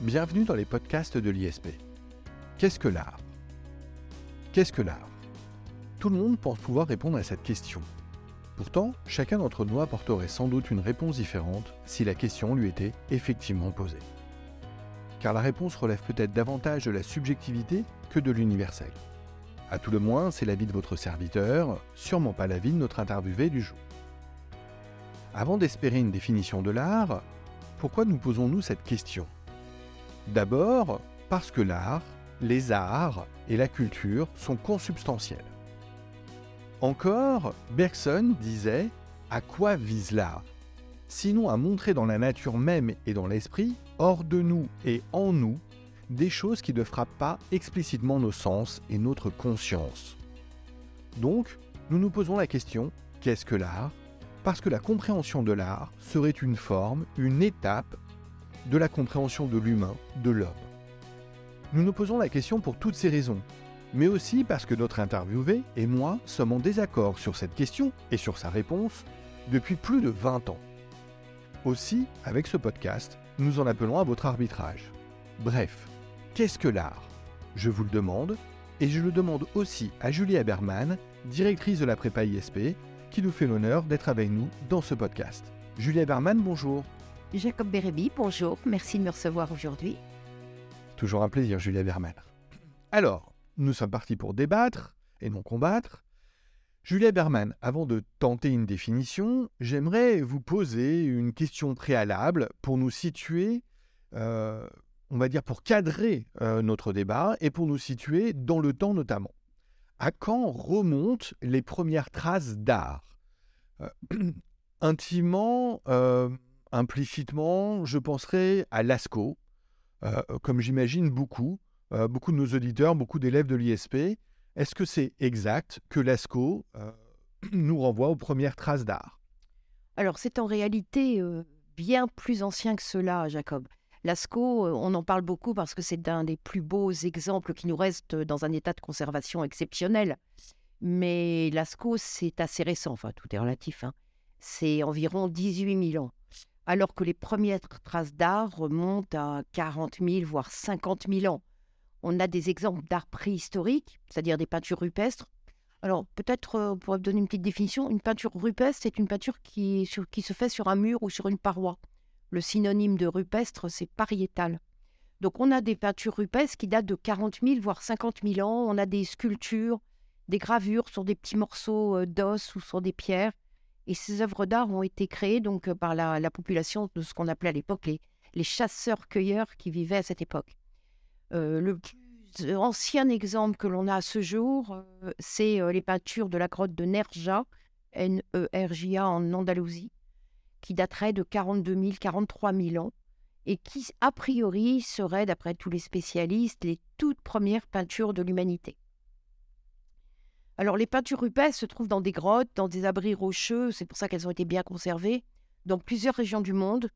Bienvenue dans les podcasts de l'ISP. Qu'est-ce que l'art? Qu'est-ce que l'art? Tout le monde pense pouvoir répondre à cette question. Pourtant, chacun d'entre nous apporterait sans doute une réponse différente si la question lui était effectivement posée. Car la réponse relève peut-être davantage de la subjectivité que de l'universel. À tout le moins, c'est l'avis de votre serviteur, sûrement pas l'avis de notre interviewé du jour. Avant d'espérer une définition de l'art, pourquoi nous posons-nous cette question? D'abord, parce que l'art, les arts et la culture sont consubstantiels. Encore, Bergson disait À quoi vise l'art? Sinon à montrer dans la nature même et dans l'esprit, hors de nous et en nous, des choses qui ne frappent pas explicitement nos sens et notre conscience. Donc, nous nous posons la question qu'est-ce que l'art? Parce que la compréhension de l'art serait une forme, une étape de la compréhension de l'humain, de l'homme. Nous nous posons la question pour toutes ces raisons, mais aussi parce que notre interviewé et moi sommes en désaccord sur cette question et sur sa réponse depuis plus de 20 ans. Aussi, avec ce podcast, nous en appelons à votre arbitrage. Bref, qu'est-ce que l'art? Je vous le demande, et je le demande aussi à Julie Haberman, directrice de la prépa ISP, qui nous fait l'honneur d'être avec nous dans ce podcast. Julie Haberman, bonjour. Jacob Bérébi, bonjour, merci de me recevoir aujourd'hui. Toujours un plaisir, Julia Berman. Alors, nous sommes partis pour débattre et non combattre. Julia Berman, avant de tenter une définition, j'aimerais vous poser une question préalable pour nous situer, euh, on va dire pour cadrer euh, notre débat et pour nous situer dans le temps notamment. À quand remontent les premières traces d'art? Euh, Intimement, implicitement, je penserai à Lascaux, euh, comme j'imagine beaucoup, euh, beaucoup de nos auditeurs, beaucoup d'élèves de l'ISP. Est-ce que c'est exact que Lascaux euh, nous renvoie aux premières traces d'art? Alors, c'est en réalité bien plus ancien que cela, Jacob. Lascaux, on en parle beaucoup parce que c'est un des plus beaux exemples qui nous reste dans un état de conservation exceptionnel. Mais Lascaux, c'est assez récent, enfin tout est relatif. Hein. C'est environ 18 000 ans alors que les premières traces d'art remontent à 40 000, voire 50 000 ans. On a des exemples d'art préhistorique, c'est-à-dire des peintures rupestres. Alors, peut-être, euh, pour donner une petite définition, une peinture rupestre, c'est une peinture qui, se fait sur un mur ou sur une paroi. Le synonyme de rupestre, c'est pariétal. Donc, on a des peintures rupestres qui datent de 40 000, voire 50 000 ans. On a des sculptures, des gravures sur des petits morceaux euh, d'os ou sur des pierres. Et ces œuvres d'art ont été créées donc euh, par la, population de ce qu'on appelait à l'époque les, chasseurs-cueilleurs qui vivaient à cette époque. Euh, le plus ancien exemple que l'on a à ce jour, euh, c'est les peintures de la grotte de Nerja, N-E-R-J-A en Andalousie, qui dateraient de 42 000, 43 000 ans, et qui, a priori, seraient, d'après tous les spécialistes, les toutes premières peintures de l'humanité. Alors les peintures rupestres se trouvent dans des grottes, dans des abris rocheux, c'est pour ça qu'elles ont été bien conservées, dans plusieurs régions du monde,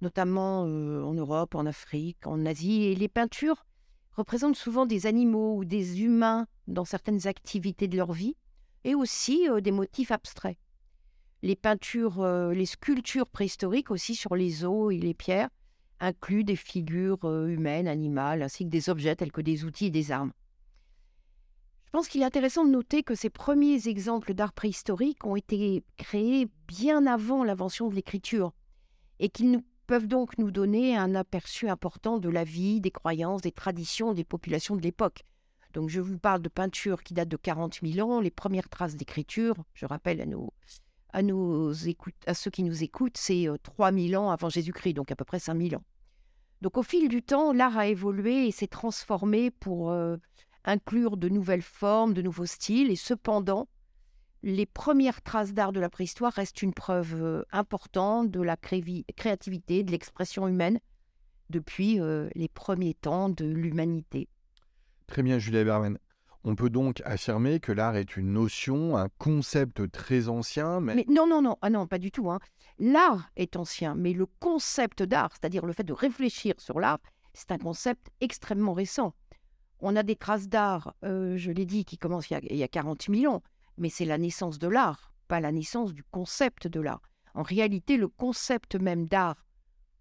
notamment euh, en Europe, en Afrique, en Asie. Les peintures représentent souvent des animaux ou des humains dans certaines activités de leur vie, et aussi euh, des motifs abstraits. Les peintures, euh, les sculptures préhistoriques aussi sur les os et les pierres incluent des figures humaines, animales, ainsi que des objets tels que des outils et des armes. Pense qu'il est intéressant de noter que ces premiers exemples d'art préhistorique ont été créés bien avant l'invention de l'écriture et qu'ils peuvent donc nous donner un aperçu important de la vie, des croyances, des traditions des populations de l'époque. Donc je vous parle de peintures qui datent de 40 000 ans, les premières traces d'écriture, je rappelle à, nos, à, nos à ceux qui nous écoutent, c'est 3 euh, 000 ans avant Jésus-Christ, donc à peu près 5 000 ans. Donc au fil du temps, l'art a évolué et s'est transformé pour euh, inclure de nouvelles formes, de nouveaux styles, et cependant, les premières traces d'art de la préhistoire restent une preuve euh, importante de la créativité, de l'expression humaine depuis euh, les premiers temps de l'humanité. Très bien, Julia Berman. On peut donc affirmer que l'art est une notion, un concept très ancien, mais... non, non, non, ah non, pas du tout. Hein. L'art est ancien, mais le concept d'art, c'est-à-dire le fait de réfléchir sur l'art, c'est un concept extrêmement récent. On a des traces d'art, euh, je l'ai dit, qui commencent il y, a, 40 000 ans, mais c'est la naissance de l'art, pas la naissance du concept de l'art. En réalité, le concept même d'art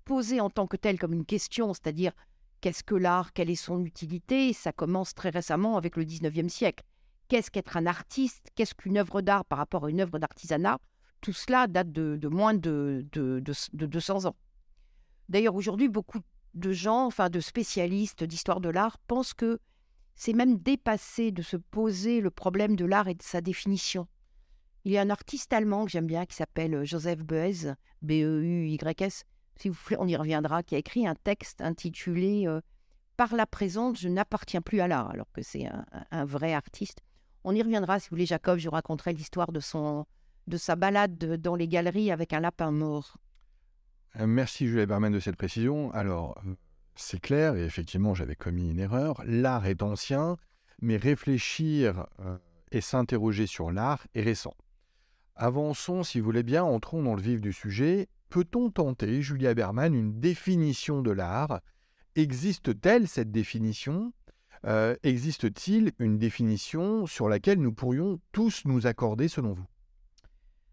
posé en tant que tel comme une question, c'est-à-dire qu'est-ce que l'art, quelle est son utilité, ça commence très récemment avec le 19e siècle. Qu'est-ce qu'être un artiste? Qu'est-ce qu'une œuvre d'art par rapport à une œuvre d'artisanat? Tout cela date de, moins de, de, de 200 ans. D'ailleurs, aujourd'hui, beaucoup de gens, enfin de spécialistes d'histoire de l'art, pensent que c'est même dépassé de se poser le problème de l'art et de sa définition. Il y a un artiste allemand que j'aime bien qui s'appelle euh, Joseph Beuys, B-E-U-Y-S, si vous voulez, on y reviendra, qui a écrit un texte intitulé euh, Par la présence, je n'appartiens plus à l'art, alors que c'est un, vrai artiste. On y reviendra, si vous voulez, Jacob, je vous raconterai l'histoire de, de sa balade dans les galeries avec un lapin mort. Euh, merci Julie Berman de cette précision. Alors, c'est clair, et effectivement, j'avais commis une erreur. L'art est ancien, mais réfléchir et s'interroger sur l'art est récent. Avançons, si vous voulez bien, entrons dans le vif du sujet. Peut-on tenter, Julia Berman, une définition de l'art? Existe-t-elle cette définition? Euh, Existe-t-il une définition sur laquelle nous pourrions tous nous accorder selon vous?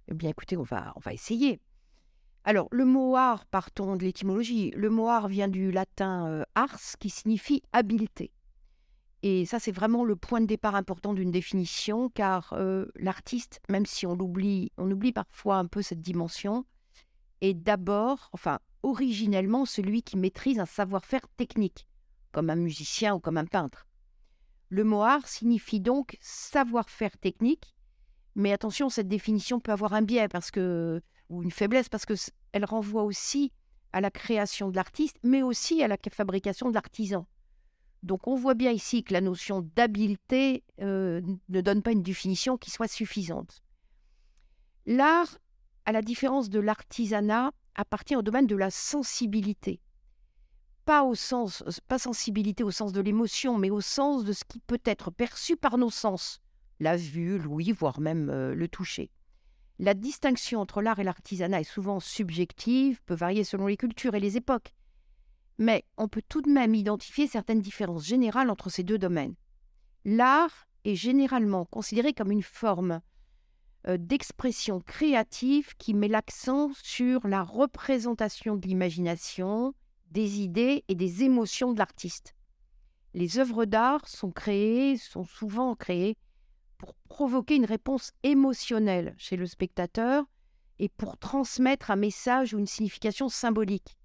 Eh bien écoutez, on va essayer. Alors, le mot art, partons de l'étymologie. Le mot art vient du latin euh, ars, qui signifie habileté. Et ça, c'est vraiment le point de départ important d'une définition, car euh, l'artiste, même si on l'oublie, on oublie parfois un peu cette dimension, est d'abord, enfin, originellement celui qui maîtrise un savoir-faire technique, comme un musicien ou comme un peintre. Le mot art signifie donc savoir-faire technique, mais attention, cette définition peut avoir un biais parce que, ou une faiblesse parce qu'elle renvoie aussi à la création de l'artiste, mais aussi à la fabrication de l'artisan. Donc on voit bien ici que la notion d'habileté euh, ne donne pas une définition qui soit suffisante. L'art, à la différence de l'artisanat, appartient au domaine de la sensibilité. Pas au sens, pas sensibilité au sens de l'émotion, mais au sens de ce qui peut être perçu par nos sens, la vue, l'ouïe, voire même euh, le toucher. La distinction entre l'art et l'artisanat est souvent subjective, peut varier selon les cultures et les époques mais on peut tout de même identifier certaines différences générales entre ces deux domaines. L'art est généralement considéré comme une forme euh, d'expression créative qui met l'accent sur la représentation de l'imagination, des idées et des émotions de l'artiste. Les œuvres d'art sont créées, sont souvent créées pour provoquer une réponse émotionnelle chez le spectateur et pour transmettre un message ou une signification symbolique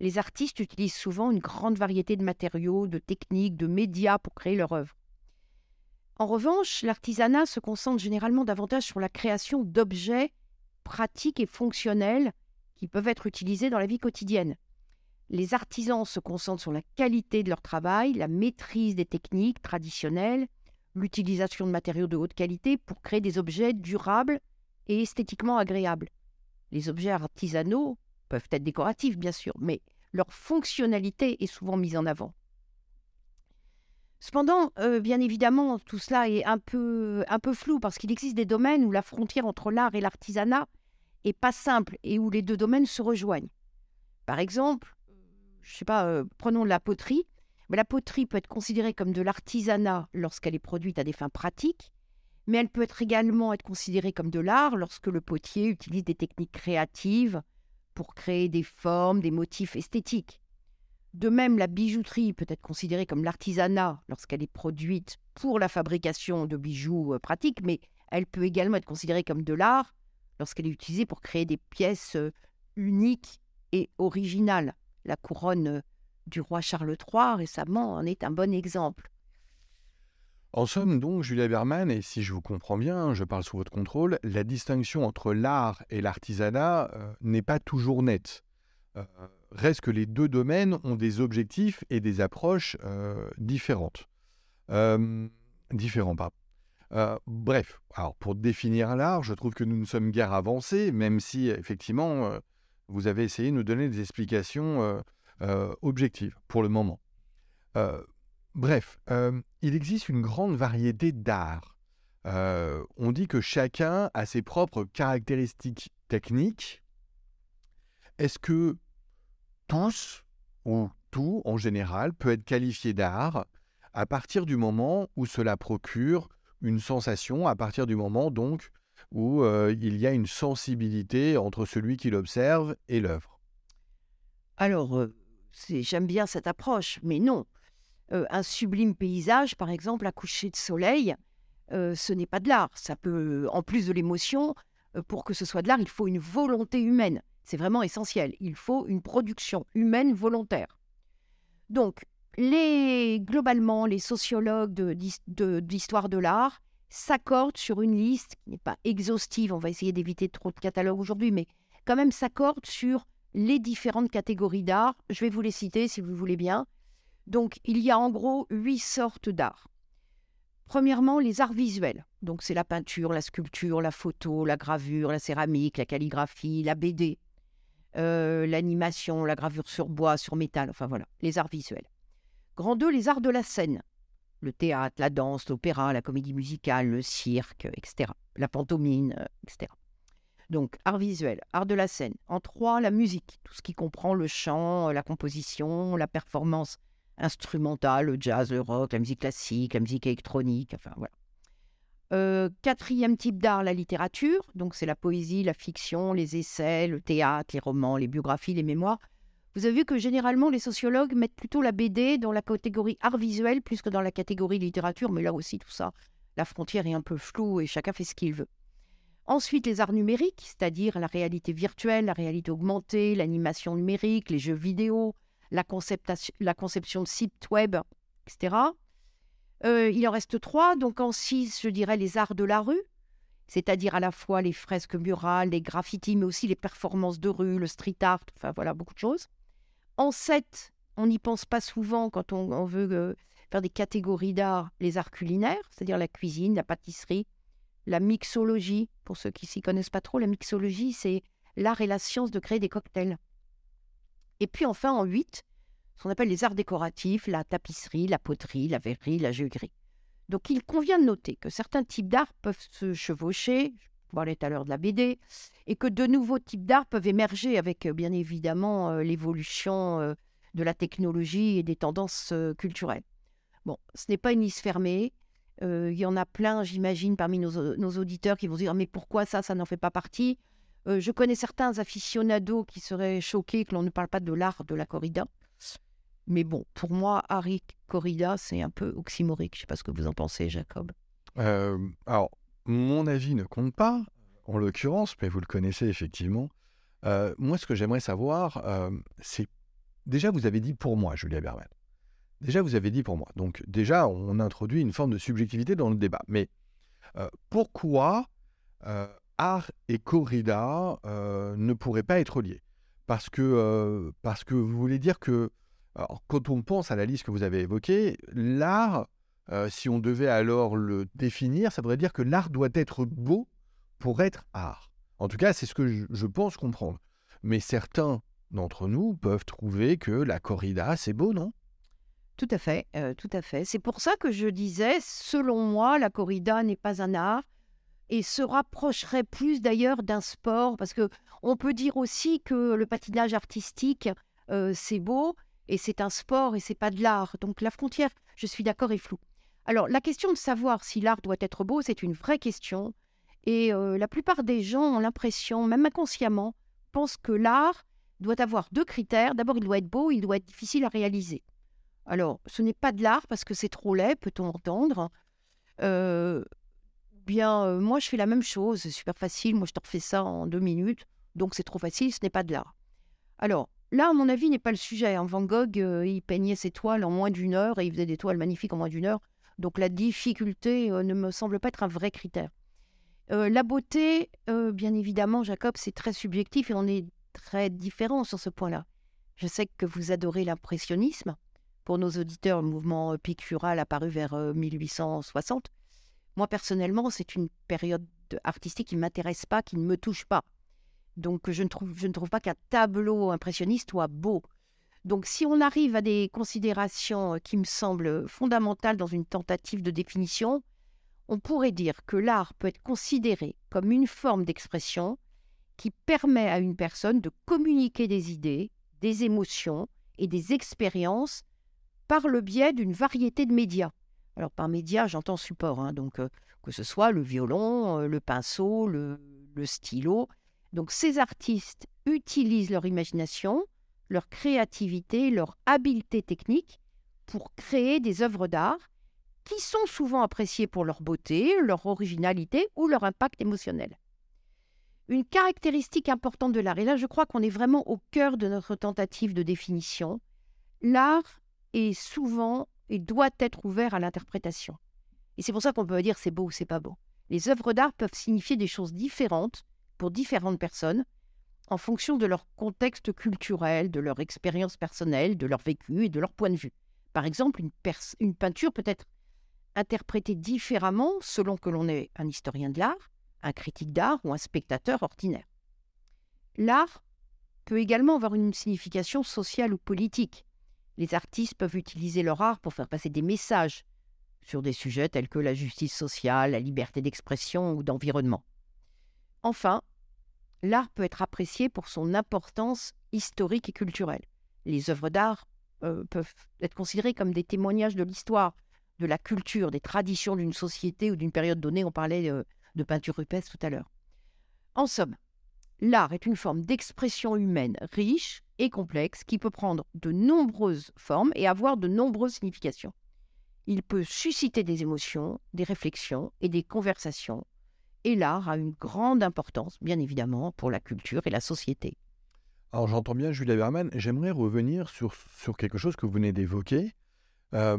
les artistes utilisent souvent une grande variété de matériaux, de techniques, de médias pour créer leur œuvre. En revanche, l'artisanat se concentre généralement davantage sur la création d'objets pratiques et fonctionnels qui peuvent être utilisés dans la vie quotidienne. Les artisans se concentrent sur la qualité de leur travail, la maîtrise des techniques traditionnelles, l'utilisation de matériaux de haute qualité pour créer des objets durables et esthétiquement agréables. Les objets artisanaux peuvent être décoratifs, bien sûr, mais leur fonctionnalité est souvent mise en avant. Cependant, euh, bien évidemment, tout cela est un peu, un peu flou parce qu'il existe des domaines où la frontière entre l'art et l'artisanat est pas simple et où les deux domaines se rejoignent. Par exemple, je sais pas, euh, prenons la poterie. La poterie peut être considérée comme de l'artisanat lorsqu'elle est produite à des fins pratiques, mais elle peut également être considérée comme de l'art lorsque le potier utilise des techniques créatives pour créer des formes, des motifs esthétiques. De même, la bijouterie peut être considérée comme l'artisanat lorsqu'elle est produite pour la fabrication de bijoux euh, pratiques, mais elle peut également être considérée comme de l'art lorsqu'elle est utilisée pour créer des pièces euh, uniques et originales. La couronne euh, du roi Charles III récemment en est un bon exemple. En somme, donc, Julia Berman, et si je vous comprends bien, je parle sous votre contrôle, la distinction entre l'art et l'artisanat euh, n'est pas toujours nette. Euh, reste que les deux domaines ont des objectifs et des approches euh, différentes. différents, pardon. bref, alors pour définir l'art, je trouve que nous ne sommes guère avancés, même si effectivement vous avez essayé de nous donner des explications objectives pour le moment. Bref, euh, il existe une grande variété d'arts. Euh, on dit que chacun a ses propres caractéristiques techniques. Est-ce que tous ou tout en général peut être qualifié d'art à partir du moment où cela procure une sensation, à partir du moment donc où euh, il y a une sensibilité entre celui qui l'observe et l'œuvre? Alors, euh, j'aime bien cette approche, mais non. Euh, un sublime paysage, par exemple, à coucher de soleil, euh, ce n'est pas de l'art. Ça peut, en plus de l'émotion, euh, pour que ce soit de l'art, il faut une volonté humaine. C'est vraiment essentiel. Il faut une production humaine volontaire. Donc, les, globalement, les sociologues de- d'his- de- d'histoire de, l'art s'accordent sur une liste qui n'est pas exhaustive. On va essayer d'éviter trop de catalogues aujourd'hui, mais quand même s'accordent sur les différentes catégories d'art. Je vais vous les citer si vous voulez bien. Donc, il y a en gros huit sortes d'art. Premièrement, les arts visuels. Donc, c'est la peinture, la sculpture, la photo, la gravure, la céramique, la calligraphie, la BD, euh, l'animation, la gravure sur bois, sur métal, enfin voilà, les arts visuels. Grand 2, les arts de la scène. Le théâtre, la danse, l'opéra, la comédie musicale, le cirque, etc. La pantomime, euh, etc. Donc, art visuel, art de la scène. En 3, la musique, tout ce qui comprend le chant, la composition, la performance instrumentale, le jazz, le rock, la musique classique, la musique électronique, enfin voilà. Euh, quatrième type d'art, la littérature. Donc c'est la poésie, la fiction, les essais, le théâtre, les romans, les biographies, les mémoires. Vous avez vu que généralement les sociologues mettent plutôt la BD dans la catégorie art visuel plus que dans la catégorie littérature, mais là aussi tout ça, la frontière est un peu floue et chacun fait ce qu'il veut. Ensuite, les arts numériques, c'est-à-dire la réalité virtuelle, la réalité augmentée, l'animation numérique, les jeux vidéo, la, conception de sites web, etc. Euh, il en reste trois, donc en six, je dirais les arts de la rue, c'est-à-dire à la fois les fresques murales, les graffitis, mais aussi les performances de rue, le street art, enfin voilà, beaucoup de choses. En sept, on n'y pense pas souvent quand on, on veut euh, faire des catégories d'art, les arts culinaires, c'est-à-dire la cuisine, la pâtisserie, la mixologie. Pour ceux qui s'y connaissent pas trop, la mixologie, c'est l'art et la science de créer des cocktails. Et puis enfin, en huit, ce qu'on appelle les arts décoratifs, la tapisserie, la poterie, la verrerie, la juggerie. Donc il convient de noter que certains types d'art peuvent se chevaucher, je parlais tout à l'heure de la BD, et que de nouveaux types d'art peuvent émerger avec euh, bien évidemment euh, l'évolution euh, de la technologie et des tendances culturelles. Bon, ce n'est pas une liste fermée. Euh, Il y en a plein, j'imagine, parmi nos, nos auditeurs qui vont se dire mais pourquoi ça, ça n'en fait pas partie? Euh, Je connais certains aficionados qui seraient choqués que l'on ne parle pas de l'art de la corrida. Mais bon, pour moi, Harry Corrida, c'est un peu oxymorique. Je ne sais pas ce que vous en pensez, Jacob. Euh, alors, mon avis ne compte pas, en l'occurrence, mais vous le connaissez effectivement. Euh, moi, ce que j'aimerais savoir, euh, c'est déjà, vous avez dit pour moi, Julia Berman. Déjà, vous avez dit pour moi. Donc, déjà, on introduit une forme de subjectivité dans le débat. Mais euh, pourquoi euh, art et corrida euh, ne pourraient pas être liés? Parce que, parce que vous voulez dire que, quand on pense à la liste que vous avez évoquée, l'art, si on devait alors le définir, ça voudrait dire que l'art doit être beau pour être art. En tout cas, c'est ce que je pense comprendre. Mais certains d'entre nous peuvent trouver que la corrida, c'est beau, non? Tout à fait, euh, tout à fait. C'est pour ça que je disais, selon moi, la corrida n'est pas un art et se rapprocherait plus d'ailleurs d'un sport, parce que on peut dire aussi que le patinage artistique, euh, c'est beau et c'est un sport et c'est pas de l'art. Donc la frontière, je suis d'accord, est floue. Alors la question de savoir si l'art doit être beau, c'est une vraie question. Et euh, la plupart des gens ont l'impression, même inconsciemment, pensent que l'art doit avoir deux critères. D'abord, il doit être beau, il doit être difficile à réaliser. Alors, ce n'est pas de l'art parce que c'est trop laid, peut-on entendre. Euh, bien, euh, moi, je fais la même chose, c'est super facile. Moi, je te refais ça en deux minutes. Donc, c'est trop facile, ce n'est pas de l'art. Alors, là, à mon avis, n'est pas le sujet. hein. Van Gogh, euh, il peignait ses toiles en moins d'une heure et il faisait des toiles magnifiques en moins d'une heure. Donc, la difficulté ne me semble pas être un vrai critère. La beauté, bien évidemment, Jacob, c'est très subjectif et on est très différents sur ce point-là. Je sais que vous adorez l'impressionnisme. Pour nos auditeurs, le mouvement euh, pictural apparu vers euh, 1860. Moi, personnellement, c'est une période artistique qui ne m'intéresse pas, qui ne me touche pas. Donc, je ne trouve, je ne trouve pas qu'un tableau impressionniste soit beau. Donc, si on arrive à des considérations euh, qui me semblent fondamentales dans une tentative de définition, on pourrait dire que l'art peut être considéré comme une forme d'expression qui permet à une personne de communiquer des idées, des émotions et des expériences par le biais d'une variété de médias. Alors par médias, j'entends support, hein, donc euh, que ce soit le violon, euh, le pinceau, le, le stylo. Donc ces artistes utilisent leur imagination leur créativité, leur habileté technique pour créer des œuvres d'art qui sont souvent appréciées pour leur beauté, leur originalité ou leur impact émotionnel. Une caractéristique importante de l'art, et là je crois qu'on est vraiment au cœur de notre tentative de définition, l'art est souvent et doit être ouvert à l'interprétation. Et c'est pour ça qu'on peut dire c'est beau ou c'est pas beau. Les œuvres d'art peuvent signifier des choses différentes pour différentes personnes en fonction de leur contexte culturel, de leur expérience personnelle, de leur vécu et de leur point de vue. Par exemple, une, une peinture peut être interprétée différemment selon que l'on est un historien de l'art, un critique d'art ou un spectateur ordinaire. L'art peut également avoir une signification sociale ou politique. Les artistes peuvent utiliser leur art pour faire passer des messages sur des sujets tels que la justice sociale, la liberté d'expression ou d'environnement. Enfin, l'art peut être apprécié pour son importance historique et culturelle. Les œuvres d'art euh, peuvent être considérées comme des témoignages de l'histoire, de la culture, des traditions d'une société ou d'une période donnée. On parlait euh, de peinture rupestre tout à l'heure. En somme, l'art est une forme d'expression humaine riche et complexe qui peut prendre de nombreuses formes et avoir de nombreuses significations. Il peut susciter des émotions, des réflexions et des conversations. Et l'art a une grande importance, bien évidemment, pour la culture et la société. Alors j'entends bien Julia Berman, j'aimerais revenir sur, sur quelque chose que vous venez d'évoquer, euh,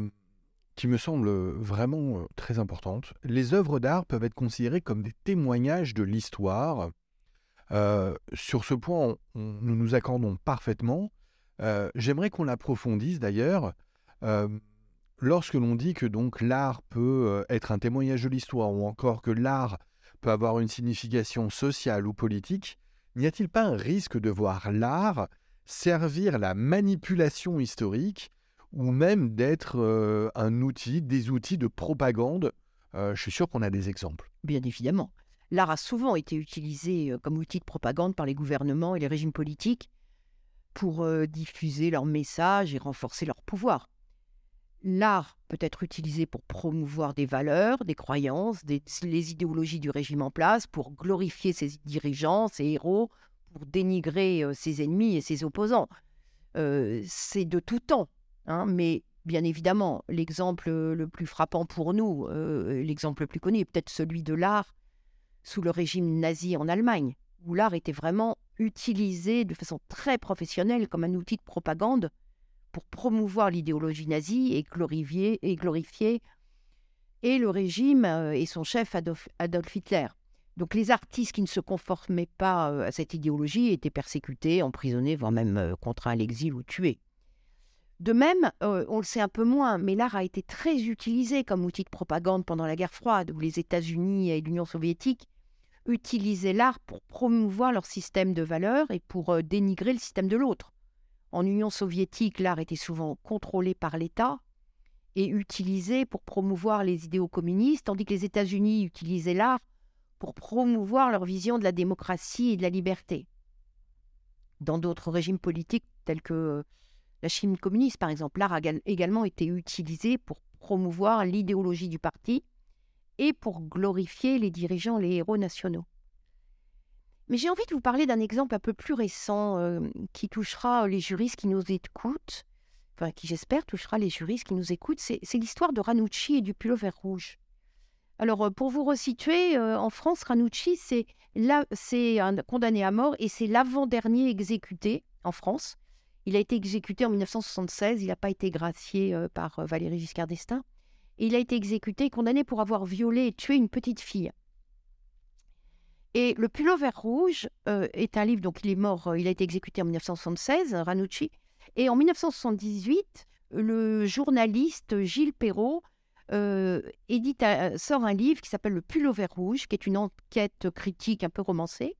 qui me semble vraiment euh, très importante. Les œuvres d'art peuvent être considérées comme des témoignages de l'histoire. Euh, sur ce point, nous nous accordons parfaitement. j'aimerais qu'on l'approfondisse d'ailleurs lorsque l'on dit que donc l'art peut euh, être un témoignage de l'histoire ou encore que l'art peut avoir une signification sociale ou politique, n'y a-t-il pas un risque de voir l'art servir la manipulation historique ou même d'être euh, un outil, des outils de propagande? Euh, Je suis sûr qu'on a des exemples. Bien évidemment. L'art a souvent été utilisé comme outil de propagande par les gouvernements et les régimes politiques pour diffuser leurs messages et renforcer leur pouvoir. L'art peut être utilisé pour promouvoir des valeurs, des croyances, les idéologies du régime en place, pour glorifier ses dirigeants, ses héros, pour dénigrer euh, ses ennemis et ses opposants. Euh, c'est de tout temps. Hein, mais bien évidemment, l'exemple le plus frappant pour nous, euh, l'exemple le plus connu est peut-être celui de l'art sous le régime nazi en Allemagne, où l'art était vraiment utilisé de façon très professionnelle comme un outil de propagande pour promouvoir l'idéologie nazie et glorifier, et le régime euh, et son chef Adolf, Hitler. Donc les artistes qui ne se conformaient pas euh, à cette idéologie étaient persécutés, emprisonnés, voire même euh, contraints à l'exil ou tués. De même, on le sait un peu moins, mais l'art a été très utilisé comme outil de propagande pendant la guerre froide, où les États-Unis et l'Union soviétique utilisaient l'art pour promouvoir leur système de valeurs et pour dénigrer le système de l'autre. En Union soviétique, l'art était souvent contrôlé par l'État et utilisé pour promouvoir les idéaux communistes, tandis que les États-Unis utilisaient l'art pour promouvoir leur vision de la démocratie et de la liberté. Dans d'autres régimes politiques tels que euh, la Chine communiste, par exemple, l'art a également été utilisé pour promouvoir l'idéologie du parti et pour glorifier les dirigeants, les héros nationaux. Mais j'ai envie de vous parler d'un exemple un peu plus récent euh, qui touchera les juristes qui nous écoutent, enfin qui j'espère touchera les juristes qui nous écoutent. C'est l'histoire de Ranucci et du pullover rouge. Alors euh, pour vous resituer, euh, en France, Ranucci c'est un condamné à mort et c'est l'avant-dernier exécuté en France. Il a été exécuté en 1976, il n'a pas été gracié par Valéry Giscard d'Estaing. Il a été exécuté, condamné pour avoir violé et tué une petite fille. Et Le Pullover Rouge euh, est un livre, donc il est mort, euh, il a été exécuté en 1976, Ranucci. Et en 1978, le journaliste Gilles Perrault euh, édite, sort un livre qui s'appelle Le Pullover Rouge, qui est une enquête critique un peu romancée.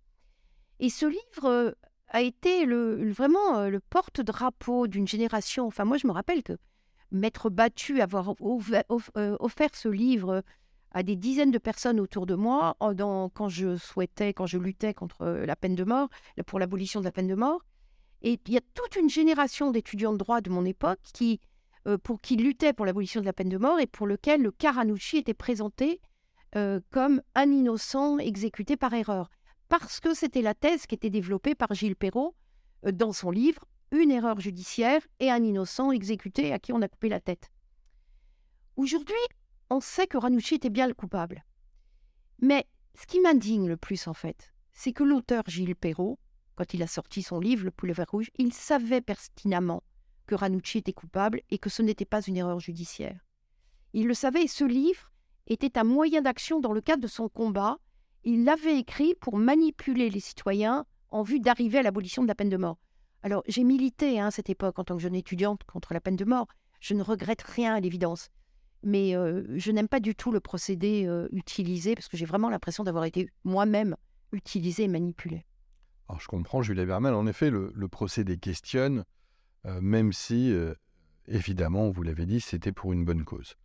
Et ce livre a été le, vraiment le porte-drapeau d'une génération. Enfin, moi, je me rappelle que m'être battu, avoir offert ce livre à des dizaines de personnes autour de moi quand je souhaitais, quand je luttais contre euh, la peine de mort, pour l'abolition de la peine de mort. Et il y a toute une génération d'étudiants de droit de mon époque qui, euh, pour qui luttaient pour l'abolition de la peine de mort et pour lequel le Caranucci était présenté euh, comme un innocent exécuté par erreur. Parce que c'était la thèse qui était développée par Gilles Perrault dans son livre une erreur judiciaire et un innocent exécuté à qui on a coupé la tête. Aujourd'hui, on sait que Ranucci était bien le coupable. Mais ce qui m'indigne le plus, en fait, c'est que l'auteur Gilles Perrault, quand il a sorti son livre Le poulet vert rouge, il savait pertinemment que Ranucci était coupable et que ce n'était pas une erreur judiciaire. Il le savait et ce livre était un moyen d'action dans le cadre de son combat. Il l'avait écrit pour manipuler les citoyens en vue d'arriver à l'abolition de la peine de mort. Alors, j'ai milité hein, à cette époque en tant que jeune étudiante contre la peine de mort. Je ne regrette rien à l'évidence. Mais euh, je n'aime pas du tout le procédé euh, utilisé parce que j'ai vraiment l'impression d'avoir été moi-même utilisé et manipulé. Alors, je comprends, Julia Berman. En effet, le, procédé questionne, euh, même si, évidemment, vous l'avez dit, c'était pour une bonne cause.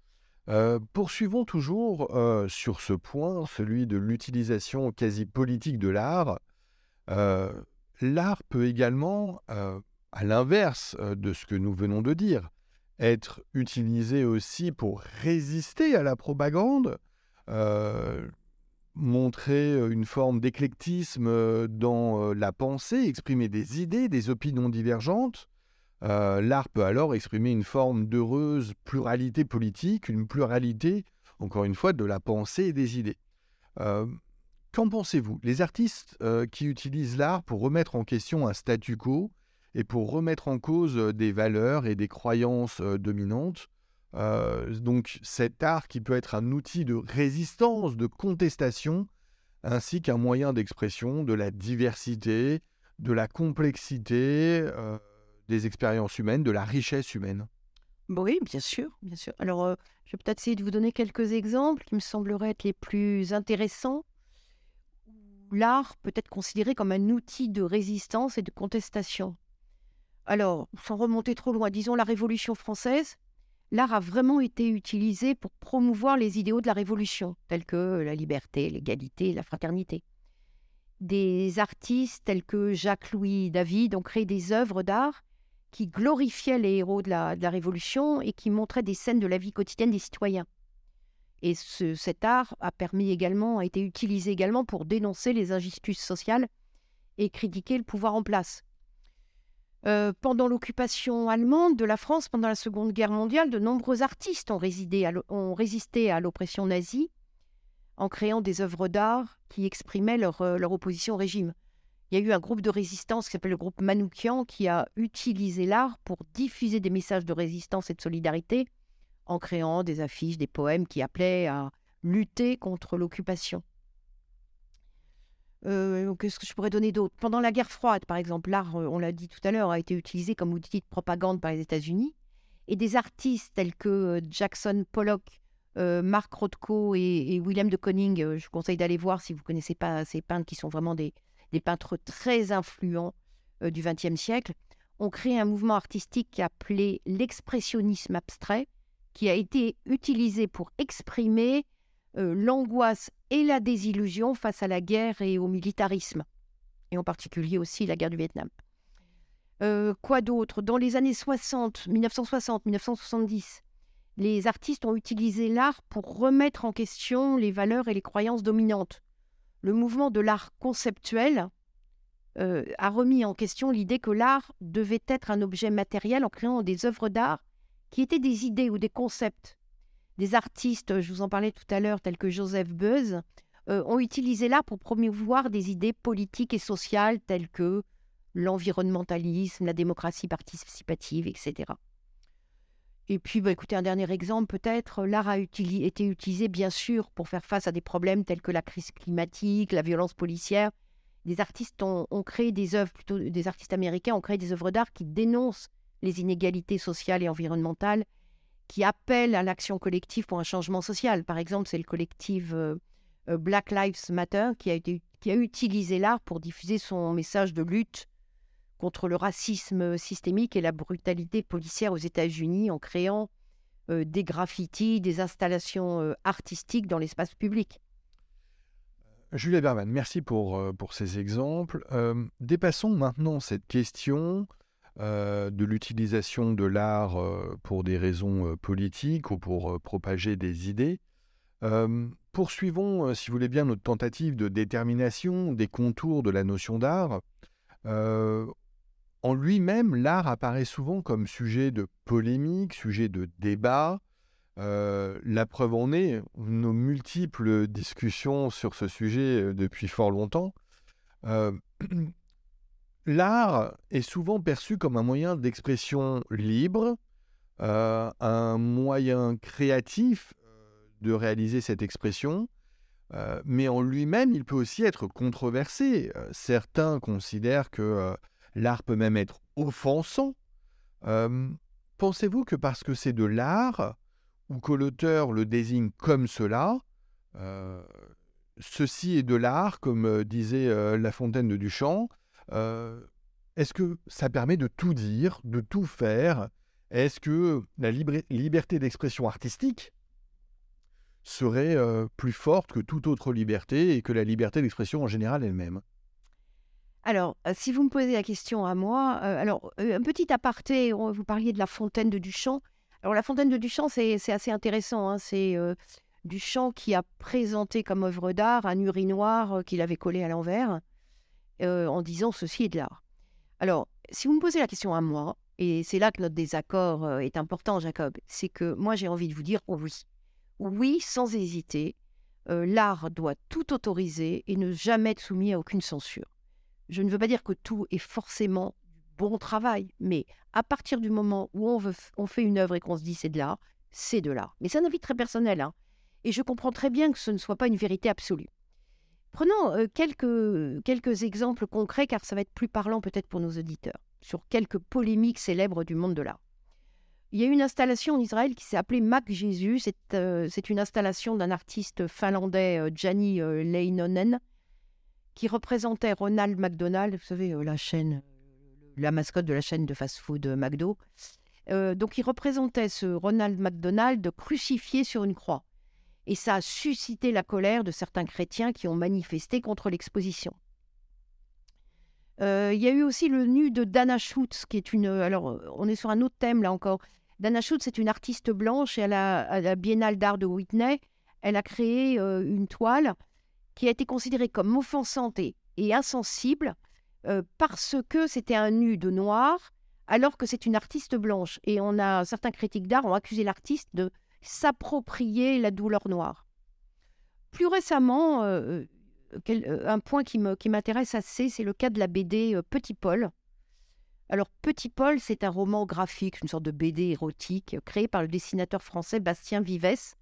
poursuivons toujours sur ce point, celui de l'utilisation quasi politique de l'art l'art peut également, euh, à l'inverse euh, de ce que nous venons de dire, être utilisé aussi pour résister à la propagande, euh, montrer une forme d'éclectisme dans la pensée, exprimer des idées, des opinions divergentes. L'art peut alors exprimer une forme d'heureuse pluralité politique, une pluralité, encore une fois, de la pensée et des idées. Qu'en pensez-vous? Les artistes euh, qui utilisent l'art pour remettre en question un statu quo et pour remettre en cause euh, des valeurs et des croyances euh, dominantes, donc cet art qui peut être un outil de résistance, de contestation, ainsi qu'un moyen d'expression de la diversité, de la complexité des expériences humaines, de la richesse humaine? Oui, bien sûr, bien sûr. Alors, je vais peut-être essayer de vous donner quelques exemples qui me sembleraient être les plus intéressants l'art peut être considéré comme un outil de résistance et de contestation. Alors, sans remonter trop loin, disons la Révolution française, l'art a vraiment été utilisé pour promouvoir les idéaux de la Révolution, tels que la liberté, l'égalité, la fraternité. Des artistes tels que Jacques-Louis David ont créé des œuvres d'art qui glorifiaient les héros de la, de la Révolution et qui montraient des scènes de la vie quotidienne des citoyens. Et cet art a permis également, a été utilisé également pour dénoncer les injustices sociales et critiquer le pouvoir en place. Euh, pendant l'occupation allemande de la France, pendant la Seconde Guerre mondiale, de nombreux artistes ont, résisté à l'oppression nazie en créant des œuvres d'art qui exprimaient leur, euh, leur, opposition au régime. Il y a eu un groupe de résistance qui s'appelle le groupe Manoukian qui a utilisé l'art pour diffuser des messages de résistance et de solidarité en créant des affiches, des poèmes qui appelaient à lutter contre l'occupation. Euh, qu'est-ce que je pourrais donner d'autre? Pendant la guerre froide, par exemple, l'art, euh, on l'a dit tout à l'heure, a été utilisé comme outil de propagande par les États-Unis. Et des artistes tels que euh, Jackson Pollock, Mark Rothko et, William de Koning, je vous conseille d'aller voir si vous ne connaissez pas ces peintres qui sont vraiment des, des peintres très influents du XXe siècle, ont créé un mouvement artistique appelé l'expressionnisme abstrait, qui a été utilisé pour exprimer euh, l'angoisse et la désillusion face à la guerre et au militarisme, et en particulier aussi la guerre du Vietnam. Euh, quoi d'autre? Dans les années 60, 1960-1970, les artistes ont utilisé l'art pour remettre en question les valeurs et les croyances dominantes. Le mouvement de l'art conceptuel euh, a remis en question l'idée que l'art devait être un objet matériel en créant des œuvres d'art qui étaient des idées ou des concepts. Des artistes, je vous en parlais tout à l'heure, tels que Joseph Beuys, euh, ont utilisé l'art pour promouvoir des idées politiques et sociales telles que l'environnementalisme, la démocratie participative, etc. Et puis, bah, écoutez, un dernier exemple peut-être, l'art a été utilisé bien sûr pour faire face à des problèmes tels que la crise climatique, la violence policière. Des artistes créé des œuvres, plutôt des artistes américains ont créé des œuvres d'art qui dénoncent les inégalités sociales et environnementales, qui appellent à l'action collective pour un changement social. Par exemple, c'est le collectif euh, euh, Black Lives Matter qui a, utilisé l'art pour diffuser son message de lutte contre le racisme systémique et la brutalité policière aux États-Unis en créant euh, des graffitis, des installations artistiques dans l'espace public. Julia Berman, merci pour, ces exemples. dépassons maintenant cette question de l'utilisation de l'art euh, pour des raisons euh, politiques ou pour propager des idées. poursuivons, si vous voulez bien, notre tentative de détermination des contours de la notion d'art. en lui-même, l'art apparaît souvent comme sujet de polémique, sujet de débat. Euh, la preuve en est nos multiples discussions sur ce sujet euh, depuis fort longtemps. Euh, l'art est souvent perçu comme un moyen d'expression libre, un moyen créatif de réaliser cette expression, mais en lui-même, il peut aussi être controversé. certains considèrent que l'art peut même être offensant. Pensez-vous que parce que c'est de l'art, ou que l'auteur le désigne comme cela, ceci est de l'art, comme disait La Fontaine de Duchamp, est-ce que ça permet de tout dire, de tout faire? Est-ce que la liberté d'expression artistique serait plus forte que toute autre liberté et que la liberté d'expression en général elle-même? Alors, si vous me posez la question à moi, alors un petit aparté, vous parliez de la fontaine de Duchamp. Alors la fontaine de Duchamp, c'est assez intéressant. Hein, c'est Duchamp qui a présenté comme œuvre d'art un urinoir qu'il avait collé à l'envers en disant ceci est de l'art. Alors, si vous me posez la question à moi, et c'est là que notre désaccord est important, Jacob, c'est que moi j'ai envie de vous dire oui. Oui, sans hésiter, l'art doit tout autoriser et ne jamais être soumis à aucune censure. Je ne veux pas dire que tout est forcément bon travail, mais à partir du moment où on, veut, on fait une œuvre et qu'on se dit c'est de l'art, c'est de l'art. Mais c'est un avis très personnel, hein. et je comprends très bien que ce ne soit pas une vérité absolue. Prenons euh, quelques, exemples concrets, car ça va être plus parlant peut-être pour nos auditeurs, sur quelques polémiques célèbres du monde de l'art. Il y a une installation en Israël qui s'est appelée Mac Jésus. C'est euh, une installation d'un artiste finlandais, euh, Jani Leinonen, qui représentait Ronald McDonald, vous savez, euh, la chaîne, la mascotte de la chaîne de fast-food euh, McDo. Euh, donc, il représentait ce Ronald McDonald crucifié sur une croix. Et ça a suscité la colère de certains chrétiens qui ont manifesté contre l'exposition. il y a eu aussi le nu de Dana Schutz, qui est une. Alors, on est sur un autre thème là encore. Dana Schutz est une artiste blanche et à la, Biennale d'art de Whitney, elle a créé une toile qui a été considérée comme offensante et, insensible euh, parce que c'était un nu de noir, alors que c'est une artiste blanche. Et on a certains critiques d'art ont accusé l'artiste de s'approprier la douleur noire. Plus récemment, euh, euh, un point qui m'intéresse assez, c'est le cas de la BD Petit Paul. Alors Petit Paul, c'est un roman graphique, une sorte de BD érotique, créé par le dessinateur français Bastien Vives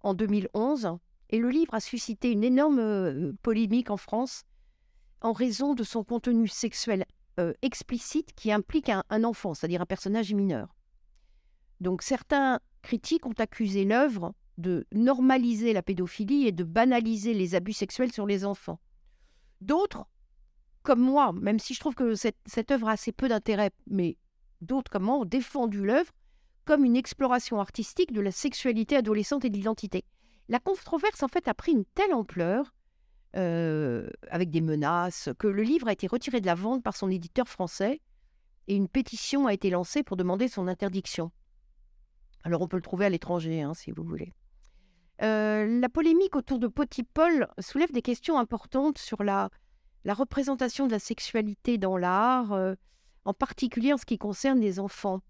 en 2011 et le livre a suscité une énorme euh, polémique en France en raison de son contenu sexuel euh, explicite qui implique un, enfant, c'est-à-dire un personnage mineur. Donc certains critiques ont accusé l'œuvre de normaliser la pédophilie et de banaliser les abus sexuels sur les enfants. D'autres, comme moi, même si je trouve que cette, œuvre a assez peu d'intérêt, mais d'autres comme moi ont défendu l'œuvre comme une exploration artistique de la sexualité adolescente et de l'identité. La controverse, en fait, a pris une telle ampleur, euh, avec des menaces, que le livre a été retiré de la vente par son éditeur français et une pétition a été lancée pour demander son interdiction. Alors on peut le trouver à l'étranger, hein, si vous voulez. Euh, la polémique autour de Petit Paul soulève des questions importantes sur la, la représentation de la sexualité dans l'art, euh, en particulier en ce qui concerne les enfants.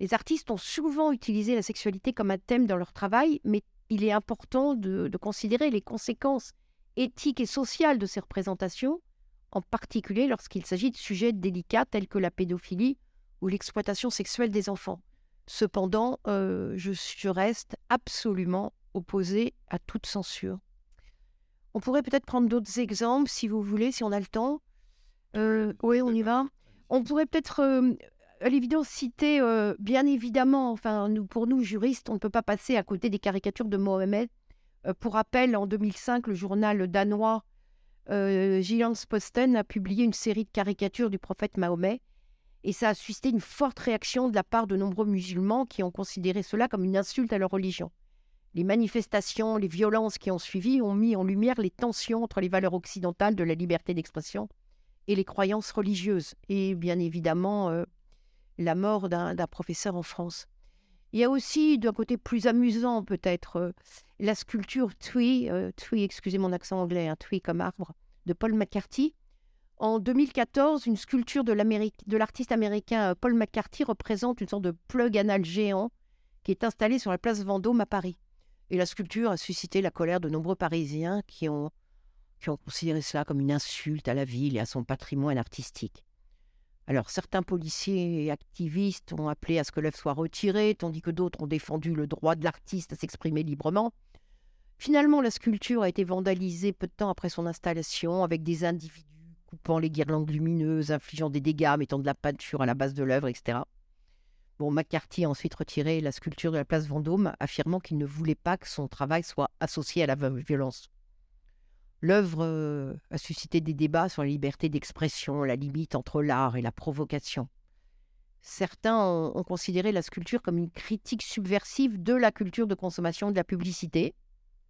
Les artistes ont souvent utilisé la sexualité comme un thème dans leur travail, mais il est important de, considérer les conséquences éthiques et sociales de ces représentations, en particulier lorsqu'il s'agit de sujets délicats tels que la pédophilie ou l'exploitation sexuelle des enfants. Cependant, euh, je, reste absolument opposé à toute censure. On pourrait peut-être prendre d'autres exemples, si vous voulez, si on a le temps. Euh, oui, on y va. On pourrait peut-être euh, à l'évidence citer, bien évidemment, enfin, pour nous, juristes, on ne peut pas passer à côté des caricatures de Mohamed. Pour rappel, en 2005, le journal danois euh, Posten a publié une série de caricatures du prophète Mahomet. Et ça a suscité une forte réaction de la part de nombreux musulmans qui ont considéré cela comme une insulte à leur religion. Les manifestations, les violences qui ont suivi ont mis en lumière les tensions entre les valeurs occidentales de la liberté d'expression et les croyances religieuses. Et bien évidemment, euh, la mort d'un professeur en France. Il y a aussi, d'un côté plus amusant peut-être, euh, la sculpture Twee, euh, excusez mon accent anglais, hein, comme arbre, de Paul McCarthy. En 2014, une sculpture de l'artiste américain euh, Paul McCarthy représente une sorte de plug anal géant qui est installé sur la place Vendôme à Paris. Et la sculpture a suscité la colère de nombreux Parisiens qui ont, qui ont considéré cela comme une insulte à la ville et à son patrimoine artistique. Alors certains policiers et activistes ont appelé à ce que l'œuvre soit retirée, tandis que d'autres ont défendu le droit de l'artiste à s'exprimer librement. Finalement, la sculpture a été vandalisée peu de temps après son installation, avec des individus coupant les guirlandes lumineuses, infligeant des dégâts, mettant de la peinture à la base de l'œuvre, etc. Bon, McCarthy a ensuite retiré la sculpture de la place Vendôme, affirmant qu'il ne voulait pas que son travail soit associé à la violence. L'œuvre euh, a suscité des débats sur la liberté d'expression, la limite entre l'art et la provocation. Certains ont, considéré la sculpture comme une critique subversive de la culture de consommation de la publicité,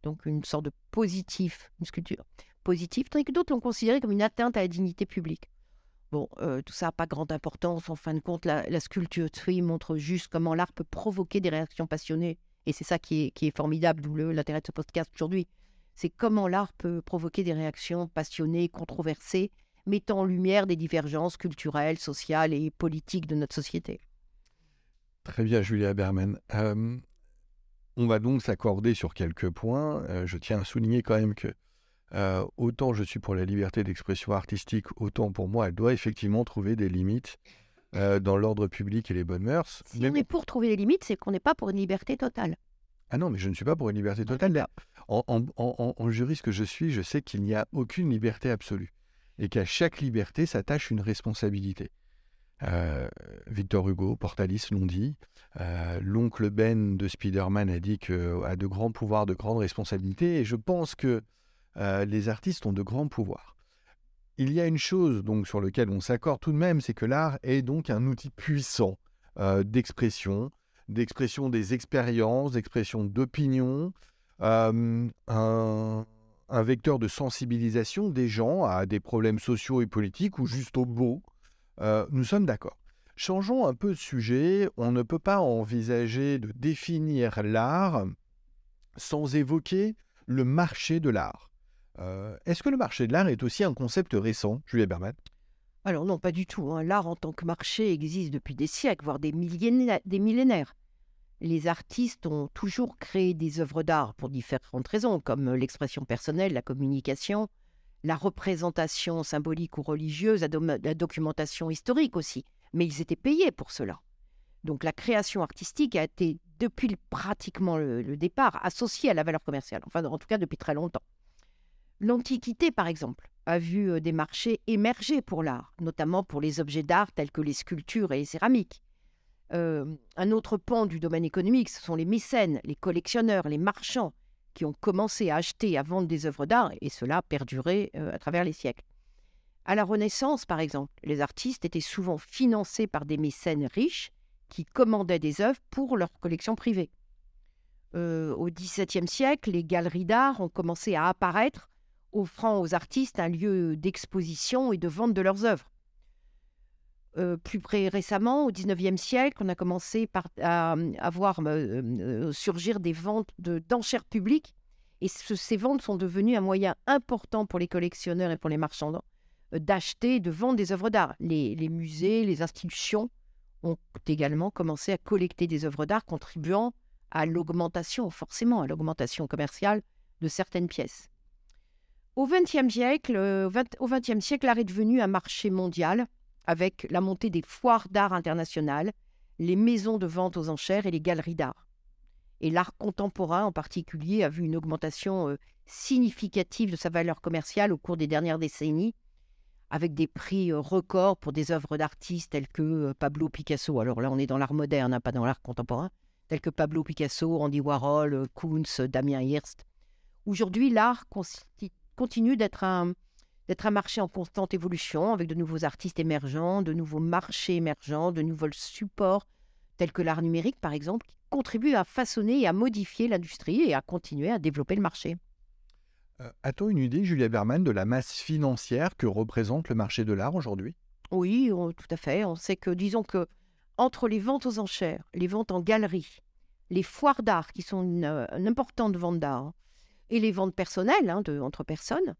donc une sorte de positif, une sculpture positive, tandis que d'autres l'ont considéré comme une atteinte à la dignité publique. Bon, euh, tout ça n'a pas grande importance. En fin de compte, la, la sculpture montre juste comment l'art peut provoquer des réactions passionnées. Et c'est ça qui est, qui est formidable, d'où l'intérêt de ce podcast aujourd'hui c'est comment l'art peut provoquer des réactions passionnées, controversées, mettant en lumière des divergences culturelles, sociales et politiques de notre société. Très bien, Julia Berman. Euh, on va donc s'accorder sur quelques points. Euh, je tiens à souligner quand même que euh, autant je suis pour la liberté d'expression artistique, autant pour moi, elle doit effectivement trouver des limites dans l'ordre public et les bonnes mœurs. Si on est pour trouver des limites, c'est qu'on n'est pas pour une liberté totale. Ah non, mais je ne suis pas pour une liberté totale. En, en, juriste que je suis, je sais qu'il n'y a aucune liberté absolue et qu'à chaque liberté s'attache une responsabilité. Euh, Victor Hugo, Portalis l'ont dit. Euh, l'oncle Ben de Spider-Man a dit qu'il a de grands pouvoirs, de grandes responsabilités. Et je pense que euh, les artistes ont de grands pouvoirs. Il y a une chose donc sur laquelle on s'accorde tout de même, c'est que l'art est donc un outil puissant d'expression, d'expression des expériences, d'expression d'opinion, euh, un, vecteur de sensibilisation des gens à des problèmes sociaux et politiques ou juste au beau. Euh, nous sommes d'accord. Changeons un peu de sujet. On ne peut pas envisager de définir l'art sans évoquer le marché de l'art. Euh, est-ce que le marché de l'art est aussi un concept récent, Julia Berman? Alors non, pas du tout. Hein. L'art en tant que marché existe depuis des siècles, voire des millénaires les artistes ont toujours créé des œuvres d'art pour différentes raisons, comme l'expression personnelle, la communication, la représentation symbolique ou religieuse, la, documentation historique aussi. Mais ils étaient payés pour cela. Donc la création artistique a été, depuis pratiquement le, départ, associée à la valeur commerciale, enfin en tout cas depuis très longtemps. L'Antiquité, par exemple, a vu euh, des marchés émerger pour l'art, notamment pour les objets d'art tels que les sculptures et les céramiques. Euh, un autre pan du domaine économique, ce sont les mécènes, les collectionneurs, les marchands qui ont commencé à acheter et à vendre des œuvres d'art, et cela a perduré euh, à travers les siècles. À la Renaissance, par exemple, les artistes étaient souvent financés par des mécènes riches qui commandaient des œuvres pour leur collection privée. Euh, au XVIIe siècle, les galeries d'art ont commencé à apparaître, offrant aux artistes un lieu d'exposition et de vente de leurs œuvres. Euh, plus près récemment, au XIXe siècle, on a commencé à, voir euh, euh, surgir des ventes d'enchères publiques. Et ces ventes sont devenues un moyen important pour les collectionneurs et pour les marchands d'acheter et de vendre des œuvres d'art. Les, les, musées, les institutions ont également commencé à collecter des œuvres d'art, contribuant à l'augmentation, forcément, à l'augmentation commerciale de certaines pièces. Au XXe siècle, au XXe siècle, l'art est devenu un marché mondial avec la montée des foires d'art internationales, les maisons de vente aux enchères et les galeries d'art. Et l'art contemporain en particulier a vu une augmentation euh, significative de sa valeur commerciale au cours des dernières décennies, avec des prix euh, records pour des œuvres d'artistes tels que euh, Pablo Picasso. Alors là, on est dans l'art moderne, hein, pas dans l'art contemporain, tels que Pablo Picasso, Andy Warhol, Kunz, Damien Hirst. Aujourd'hui, l'art continue d'être un, d'être un marché en constante évolution, avec de nouveaux artistes émergents, de nouveaux marchés émergents, de nouveaux supports, tels que l'art numérique par exemple, qui contribuent à façonner et à modifier l'industrie et à continuer à développer le marché. Euh, a-t-on une idée, Julia Berman, de la masse financière que représente le marché de l'art aujourd'hui? Oui, tout à fait. On sait que, disons que, entre les ventes aux enchères, les ventes en galerie, les foires d'art, qui sont une, importante vente d'art, et les ventes personnelles hein, entre personnes,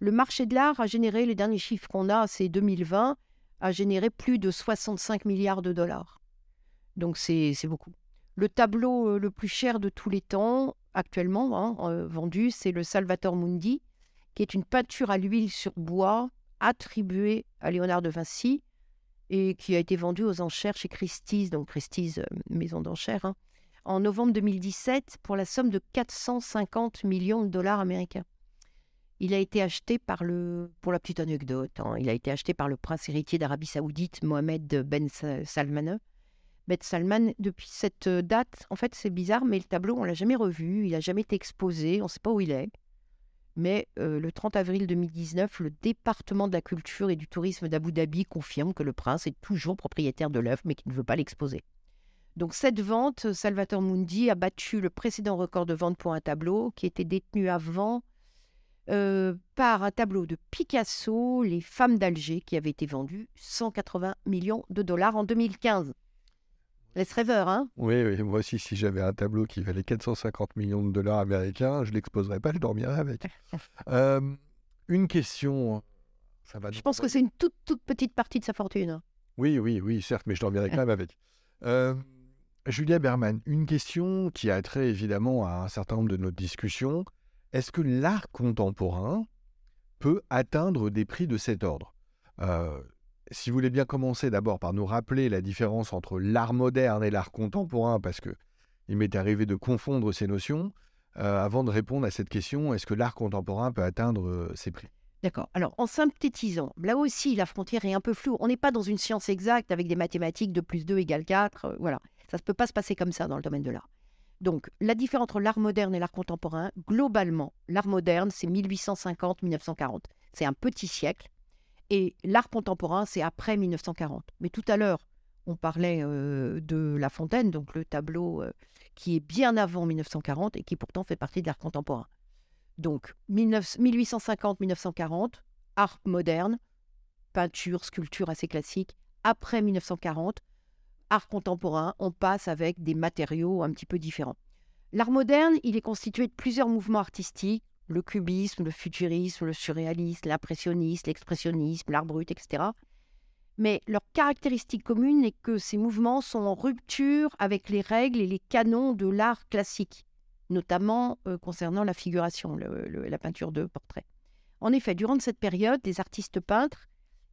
Le marché de l'art a généré, les derniers chiffres qu'on a, c'est 2020, a généré plus de 65 milliards de dollars. Donc c'est beaucoup. Le tableau euh, le plus cher de tous les temps, actuellement hein, euh, vendu, c'est le Salvator Mundi, qui est une peinture à l'huile sur bois attribuée à Léonard de Vinci et qui a été vendue aux enchères chez Christie's, donc Christie's, euh, maison d'enchères, hein, en novembre 2017 pour la somme de 450 millions de dollars américains. Il a été acheté par le, pour la petite anecdote, hein, il a été acheté par le prince héritier d'Arabie Saoudite Mohamed Ben Salman. Ben Salman, depuis cette euh, date, en fait c'est bizarre, mais le tableau on l'a jamais revu, il n'a jamais été exposé, on ne sait pas où il est. Mais euh, le 30 avril 2019, le département de la culture et du tourisme d'Abu Dhabi confirme que le prince est toujours propriétaire de l'œuvre, mais qu'il ne veut pas l'exposer. Donc cette vente, Salvatore Mundi a battu le précédent record de vente pour un tableau qui était détenu avant euh, par un tableau de Picasso, Les femmes d'Alger, qui avait été vendu 180 millions de dollars en 2015. Laisse rêveur, hein oui, oui, moi aussi, si j'avais un tableau qui valait 450 millions de dollars américains, je ne l'exposerais pas, je dormirais avec. Euh, une question. Ça va je pense que c'est une toute, toute petite partie de sa fortune. Oui, oui, oui, certes, mais je dormirais quand même avec. Euh, Julia Berman, une question qui a trait évidemment à un certain nombre de nos discussions. Est-ce que l'art contemporain peut atteindre des prix de cet ordre? Euh, Si vous voulez bien commencer d'abord par nous rappeler la différence entre l'art moderne et l'art contemporain, parce que il m'est arrivé de confondre ces notions, euh, avant de répondre à cette question, est-ce que l'art contemporain peut atteindre euh, ces prix? D'accord. Alors, en synthétisant, là aussi, la frontière est un peu floue. On n'est pas dans une science exacte avec des mathématiques de plus 2 égale 4. voilà. Ça ne peut pas se passer comme ça dans le domaine de l'art. Donc, la différence entre l'art moderne et l'art contemporain, globalement, l'art moderne, c'est 1850-1940. C'est un petit siècle. Et l'art contemporain, c'est après 1940. Mais tout à l'heure, on parlait euh, de La Fontaine, donc le tableau euh, qui est bien avant 1940 et qui pourtant fait partie de l'art contemporain. Donc, 1850-1940, art moderne, peinture, sculpture assez classique. Après 1940, art contemporain, on passe avec des matériaux un petit peu différents. L'art moderne, il est constitué de plusieurs mouvements artistiques, le cubisme, le futurisme, le surréalisme, l'impressionnisme, l'expressionnisme, l'art brut, etc. Mais leur caractéristique commune est que ces mouvements sont en rupture avec les règles et les canons de l'art classique, notamment euh, concernant la figuration, la peinture de portrait. En effet, durant cette période, des artistes peintres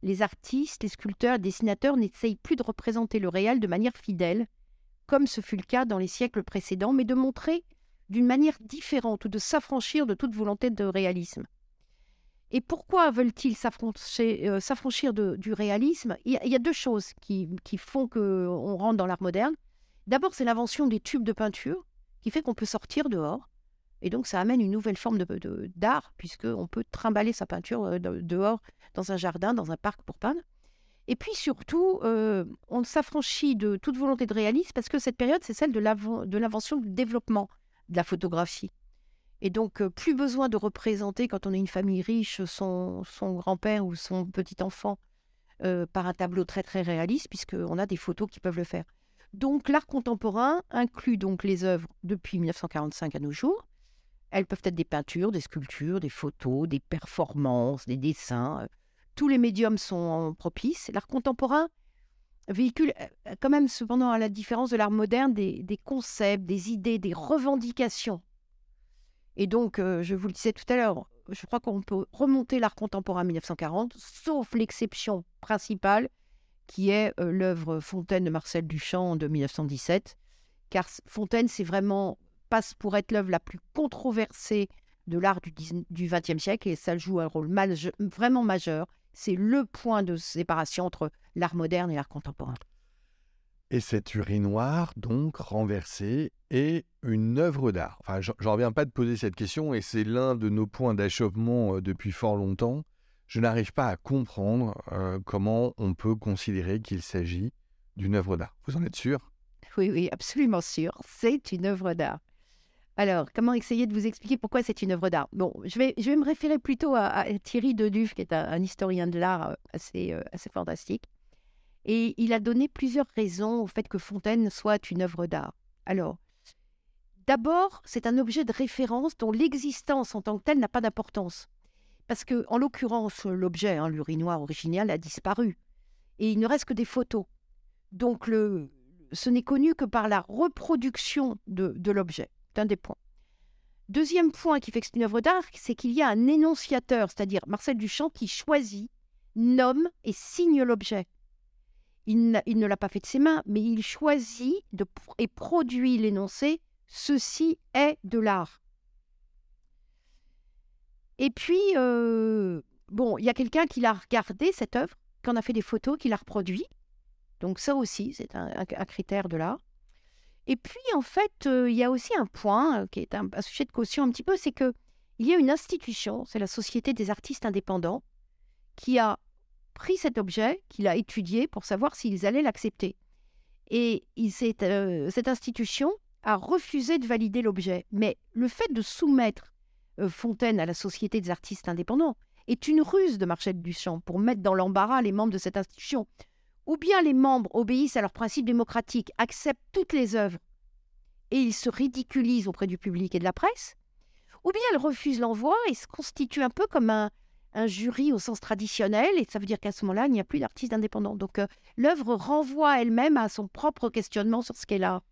les artistes, les sculpteurs, les dessinateurs n'essayent plus de représenter le réel de manière fidèle, comme ce fut le cas dans les siècles précédents, mais de montrer d'une manière différente ou de s'affranchir de toute volonté de réalisme. Et pourquoi veulent-ils s'affranchir euh, du réalisme? Il y, a, deux choses qui, qui font qu'on rentre dans l'art moderne. D'abord, c'est l'invention des tubes de peinture, qui fait qu'on peut sortir dehors. Et donc, ça amène une nouvelle forme d'art, de, puisqu'on peut trimballer sa peinture euh, dehors dans un jardin, dans un parc pour peindre. Et puis surtout, euh, on s'affranchit de toute volonté de réalisme parce que cette période, c'est celle de l'invention du développement de la photographie. Et donc, euh, plus besoin de représenter, quand on est une famille riche, son, grand-père ou son petit-enfant par un tableau très très réaliste, puisqu'on a des photos qui peuvent le faire. Donc, l'art contemporain inclut donc les œuvres depuis 1945 à nos jours. Elles peuvent être des peintures, des sculptures, des photos, des performances, des dessins, tous les médiums sont propices. L'art contemporain véhicule euh, quand même, cependant, à la différence de l'art moderne, des, concepts, des idées, des revendications. Et donc, euh, je vous le disais tout à l'heure, je crois qu'on peut remonter l'art contemporain à 1940, sauf l'exception principale, qui est euh, l'œuvre Fontaine de Marcel Duchamp de 1917. Car Fontaine, c'est vraiment, passe pour être l'œuvre la plus controversée de l'art du XXe siècle et ça joue un rôle vraiment majeur c'est le point de séparation entre l'art moderne et l'art contemporain. Et cette urinoir, donc renversée, est une œuvre d'art. Enfin, j'en reviens pas de poser cette question, et c'est l'un de nos points d'achoppement euh, depuis fort longtemps. Je n'arrive pas à comprendre euh, comment on peut considérer qu'il s'agit d'une œuvre d'art. Vous en êtes sûr? Oui, oui, absolument sûr. C'est une œuvre d'art. Alors, comment essayer de vous expliquer pourquoi c'est une œuvre d'art? Bon, je vais, me référer plutôt à, Thierry Deduve, qui est un, historien de l'art euh, assez, euh, assez fantastique. Et il a donné plusieurs raisons au fait que Fontaine soit une œuvre d'art. Alors, d'abord, c'est un objet de référence dont l'existence en tant que telle n'a pas d'importance. parce que, en l'occurrence, l'objet, hein, l'urinoir original, a disparu. Et il ne reste que des photos. Donc, ce n'est connu que par la reproduction de l'objet. Un des points. Deuxième point qui fait que c'est une œuvre d'art, c'est qu'il y a un énonciateur, c'est-à-dire Marcel Duchamp, qui choisit, nomme et signe l'objet. Il, ne l'a pas fait de ses mains, mais il choisit et produit l'énoncé Ceci est de l'art. Et puis, euh, bon, il y a quelqu'un qui l'a regardé, cette œuvre, qui en a fait des photos, qui l'a reproduit. Donc ça aussi, c'est un, critère de l'art. Et puis, en fait, euh, il y a aussi un point euh, qui est un, sujet de caution un petit peu, c'est que il y a une institution, c'est la Société des artistes indépendants, qui a pris cet objet, qui l'a étudié pour savoir s'ils allaient l'accepter. Et il, cette institution a refusé de valider l'objet. Mais le fait de soumettre euh, Fontaine à la Société des artistes indépendants est une ruse de Marcel Duchamp pour mettre dans l'embarras les membres de cette institution. Ou bien les membres obéissent à leurs principes démocratiques, acceptent toutes les œuvres et ils se ridiculisent auprès du public et de la presse, ou bien ils refusent l'envoi et se constituent un peu comme un, jury au sens traditionnel, et ça veut dire qu'à ce moment-là, il n'y a plus d'artistes indépendants. Donc euh, l'œuvre renvoie elle-même à son propre questionnement sur ce qu'elle a.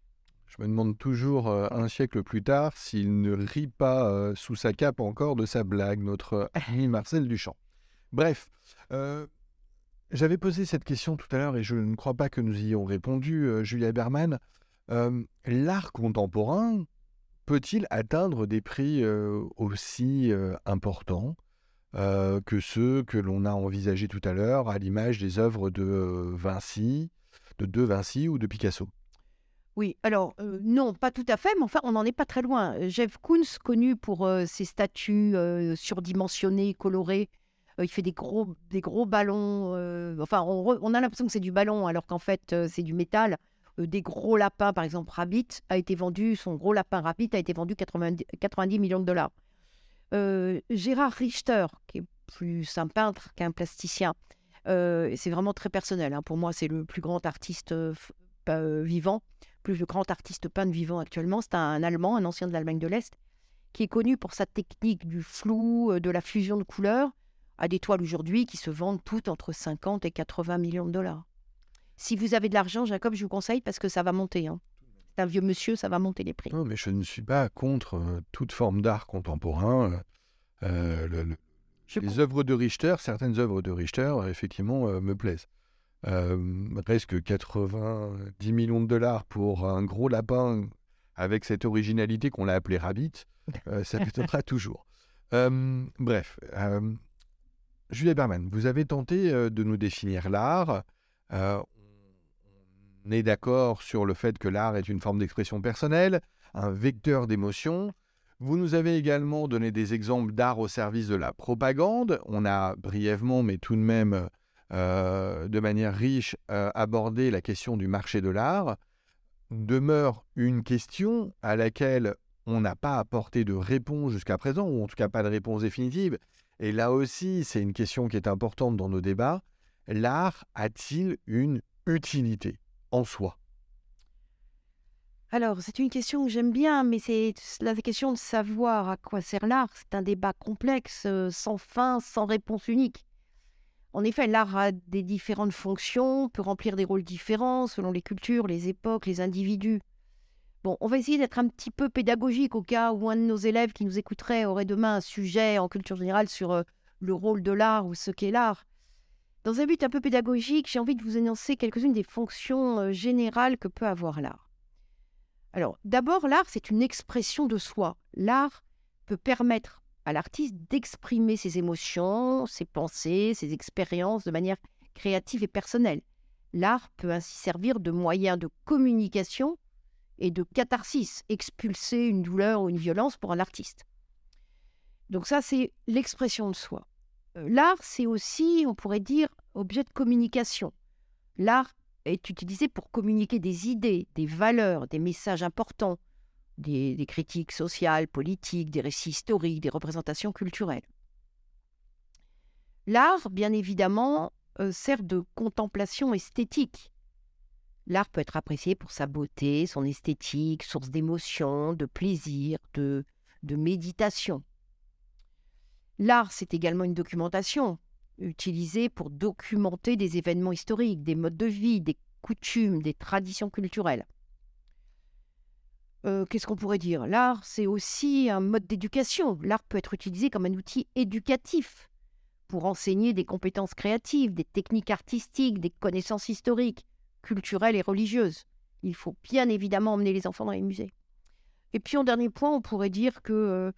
Je me demande toujours, euh, un siècle plus tard, s'il ne rit pas euh, sous sa cape encore de sa blague, notre ami Marcel Duchamp. Bref, j'avais posé cette question tout à l'heure et je ne crois pas que nous y ayons répondu, Julia Berman. L'art contemporain peut-il atteindre des prix aussi importants que ceux que l'on a envisagés tout à l'heure, à l'image des œuvres de Vinci, de De Vinci ou de Picasso? Oui, alors non, pas tout à fait, mais enfin, on n'en est pas très loin. Jeff Koons, connu pour ses statues surdimensionnées, colorées, il fait des gros, des gros ballons. enfin, on, a l'impression que c'est du ballon, alors qu'en fait, c'est du métal. des gros lapins, par exemple, Rabbit a été vendu, son gros lapin Rabbit a été vendu 90, 90 millions de dollars. Gérard Richter, qui est plus un peintre qu'un plasticien, c'est vraiment très personnel. Hein. Pour moi, c'est le plus grand artiste vivant plus grand artiste peintre vivant actuellement. C'est un, Allemand, un ancien de l'Allemagne de l'Est, qui est connu pour sa technique du flou, euh, de la fusion de couleurs, à des toiles aujourd'hui qui se vendent toutes entre 50 et 80 millions de dollars. Si vous avez de l'argent, Jacob, je vous conseille parce que ça va monter. Hein. C'est un vieux monsieur, ça va monter les prix. Non, mais je ne suis pas contre euh, toute forme d'art contemporain. Euh, les œuvres de Richter, certaines œuvres de Richter, effectivement, me plaisent. Euh, presque 90 millions de dollars pour un gros lapin avec cette originalité qu'on l'a appelé Rabbit, euh, ça m'étonnera toujours. Euh, bref, Julia Berman, vous avez tenté de nous définir l'art. on est d'accord sur le fait que l'art est une forme d'expression personnelle, un vecteur d'émotion. Vous nous avez également donné des exemples d'art au service de la propagande. On a brièvement, mais tout de même, euh, de manière riche euh, aborder la question du marché de l'art, demeure une question à laquelle on n'a pas apporté de réponse jusqu'à présent, ou en tout cas pas de réponse définitive. Et là aussi, c'est une question qui est importante dans nos débats. L'art a-t-il une utilité en soi? Alors, c'est une question que j'aime bien, mais c'est la question de savoir à quoi sert l'art. C'est un débat complexe, euh, sans fin, sans réponse unique. En effet, l'art a des différentes fonctions, peut remplir des rôles différents selon les cultures, les époques, les individus. Bon, on va essayer d'être un petit peu pédagogique au cas où un de nos élèves qui nous écouterait aurait demain un sujet en culture générale sur euh, le rôle de l'art ou ce qu'est l'art. Dans un but un peu pédagogique, j'ai envie de vous énoncer quelques-unes des fonctions euh, générales que peut avoir l'art. Alors, d'abord, l'art, c'est une expression de soi. L'art peut permettre à l'artiste d'exprimer ses émotions, ses pensées, ses expériences de manière créative et personnelle. L'art peut ainsi servir de moyen de communication et de catharsis, expulser une douleur ou une violence pour un artiste. Donc ça, c'est l'expression de soi. Euh, l'art, c'est aussi, on pourrait dire, objet de communication. L'art est utilisé pour communiquer des idées, des valeurs, des messages importants, des, critiques sociales, politiques, des récits historiques, des représentations culturelles. L'art, bien évidemment, euh, sert de contemplation esthétique. L'art peut être apprécié pour sa beauté, son esthétique, source d'émotion, de plaisir, de, méditation. L'art, c'est également une documentation, utilisée pour documenter des événements historiques, des modes de vie, des coutumes, des traditions culturelles. Euh, qu'est-ce qu'on pourrait dire? L'art, c'est aussi un mode d'éducation. L'art peut être utilisé comme un outil éducatif pour enseigner des compétences créatives, des techniques artistiques, des connaissances historiques, culturelles et religieuses. Il faut bien évidemment emmener les enfants dans les musées. Et puis en dernier point, on pourrait dire que euh,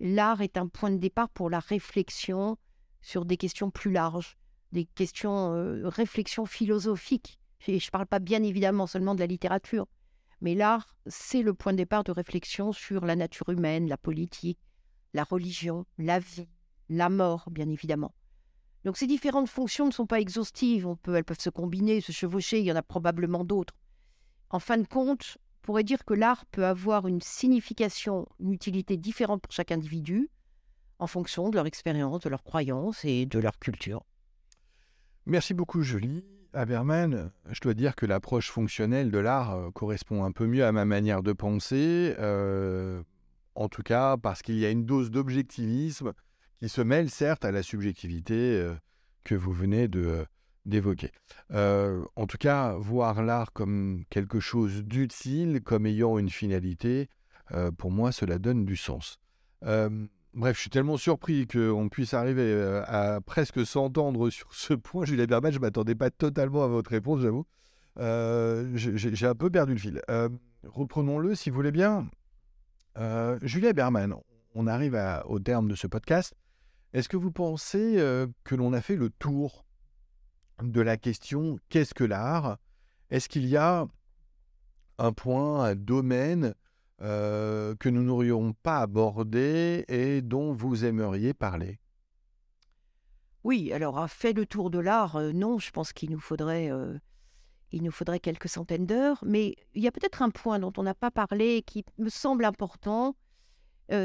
l'art est un point de départ pour la réflexion sur des questions plus larges, des questions, euh, réflexions philosophiques. je ne parle pas bien évidemment seulement de la littérature, mais l'art, c'est le point de départ de réflexion sur la nature humaine, la politique, la religion, la vie, la mort, bien évidemment. Donc ces différentes fonctions ne sont pas exhaustives, elles peuvent se combiner, se chevaucher, il y en a probablement d'autres. En fin de compte, on pourrait dire que l'art peut avoir une signification, une utilité différente pour chaque individu, en fonction de leur expérience, de leurs croyances et de leur culture. Merci beaucoup Julie. Haberman, je dois dire que l'approche fonctionnelle de l'art euh, correspond un peu mieux à ma manière de penser, euh, en tout cas parce qu'il y a une dose d'objectivisme qui se mêle certes à la subjectivité euh, que vous venez de d'évoquer. en tout cas, voir l'art comme quelque chose d'utile, comme ayant une finalité, pour moi, cela donne du sens. Bref, je suis tellement surpris qu'on puisse arriver euh, à presque s'entendre sur ce point. Julia Berman, je ne m'attendais pas totalement à votre réponse, j'avoue. Euh, j'ai un peu perdu le fil. Euh, reprenons-le, si vous voulez bien. Julia Berman, on arrive au terme de ce podcast. Est-ce que vous pensez que l'on a fait le tour de la question qu'est-ce que l'art? Est-ce qu'il y a un point, un domaine que nous n'aurions pas abordé et dont vous aimeriez parler? Oui, alors a fait le tour de l'art, non, je pense qu'il nous faudrait il nous faudrait quelques centaines d'heures, mais il y a peut-être un point dont on n'a pas parlé qui me semble important.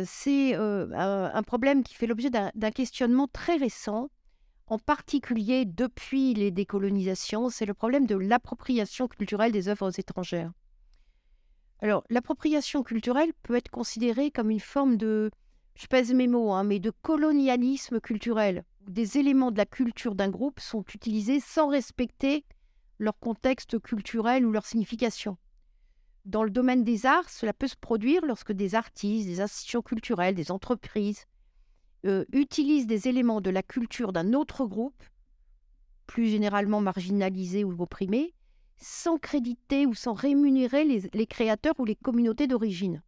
C'est un problème qui fait l'objet d'un questionnement très récent, en particulier depuis les décolonisations, c'est le problème de l'appropriation culturelle des œuvres étrangères. Alors, l'appropriation culturelle peut être considérée comme une forme de, je pèse mes mots, hein, mais de colonialisme culturel, où des éléments de la culture d'un groupe sont utilisés sans respecter leur contexte culturel ou leur signification. Dans le domaine des arts, cela peut se produire lorsque des artistes, des institutions culturelles, des entreprises euh, utilisent des éléments de la culture d'un autre groupe, plus généralement marginalisé ou opprimé, sans créditer ou sans rémunérer les, créateurs ou les communautés d'origine.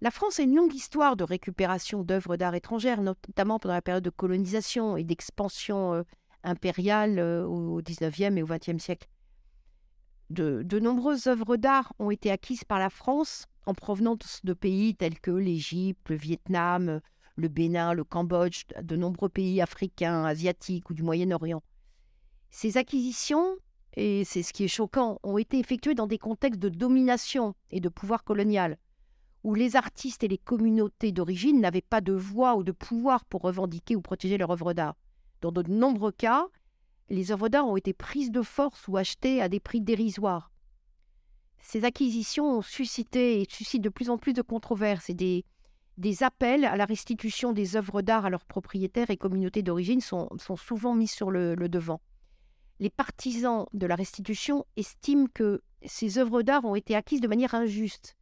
La France a une longue histoire de récupération d'œuvres d'art étrangères, notamment pendant la période de colonisation et d'expansion euh, impériale euh, au XIXe et au XXe siècle. De, nombreuses œuvres d'art ont été acquises par la France en provenance de pays tels que l'Égypte, le Vietnam, le Bénin, le Cambodge, de nombreux pays africains, asiatiques ou du Moyen-Orient. Ces acquisitions et c'est ce qui est choquant, ont été effectués dans des contextes de domination et de pouvoir colonial, où les artistes et les communautés d'origine n'avaient pas de voix ou de pouvoir pour revendiquer ou protéger leur œuvre d'art. Dans de nombreux cas, les œuvres d'art ont été prises de force ou achetées à des prix dérisoires. Ces acquisitions ont suscité et suscitent de plus en plus de controverses et des, appels à la restitution des œuvres d'art à leurs propriétaires et communautés d'origine sont, sont souvent mis sur le devant les partisans de la restitution estiment que ces œuvres d'art ont été acquises de manière injuste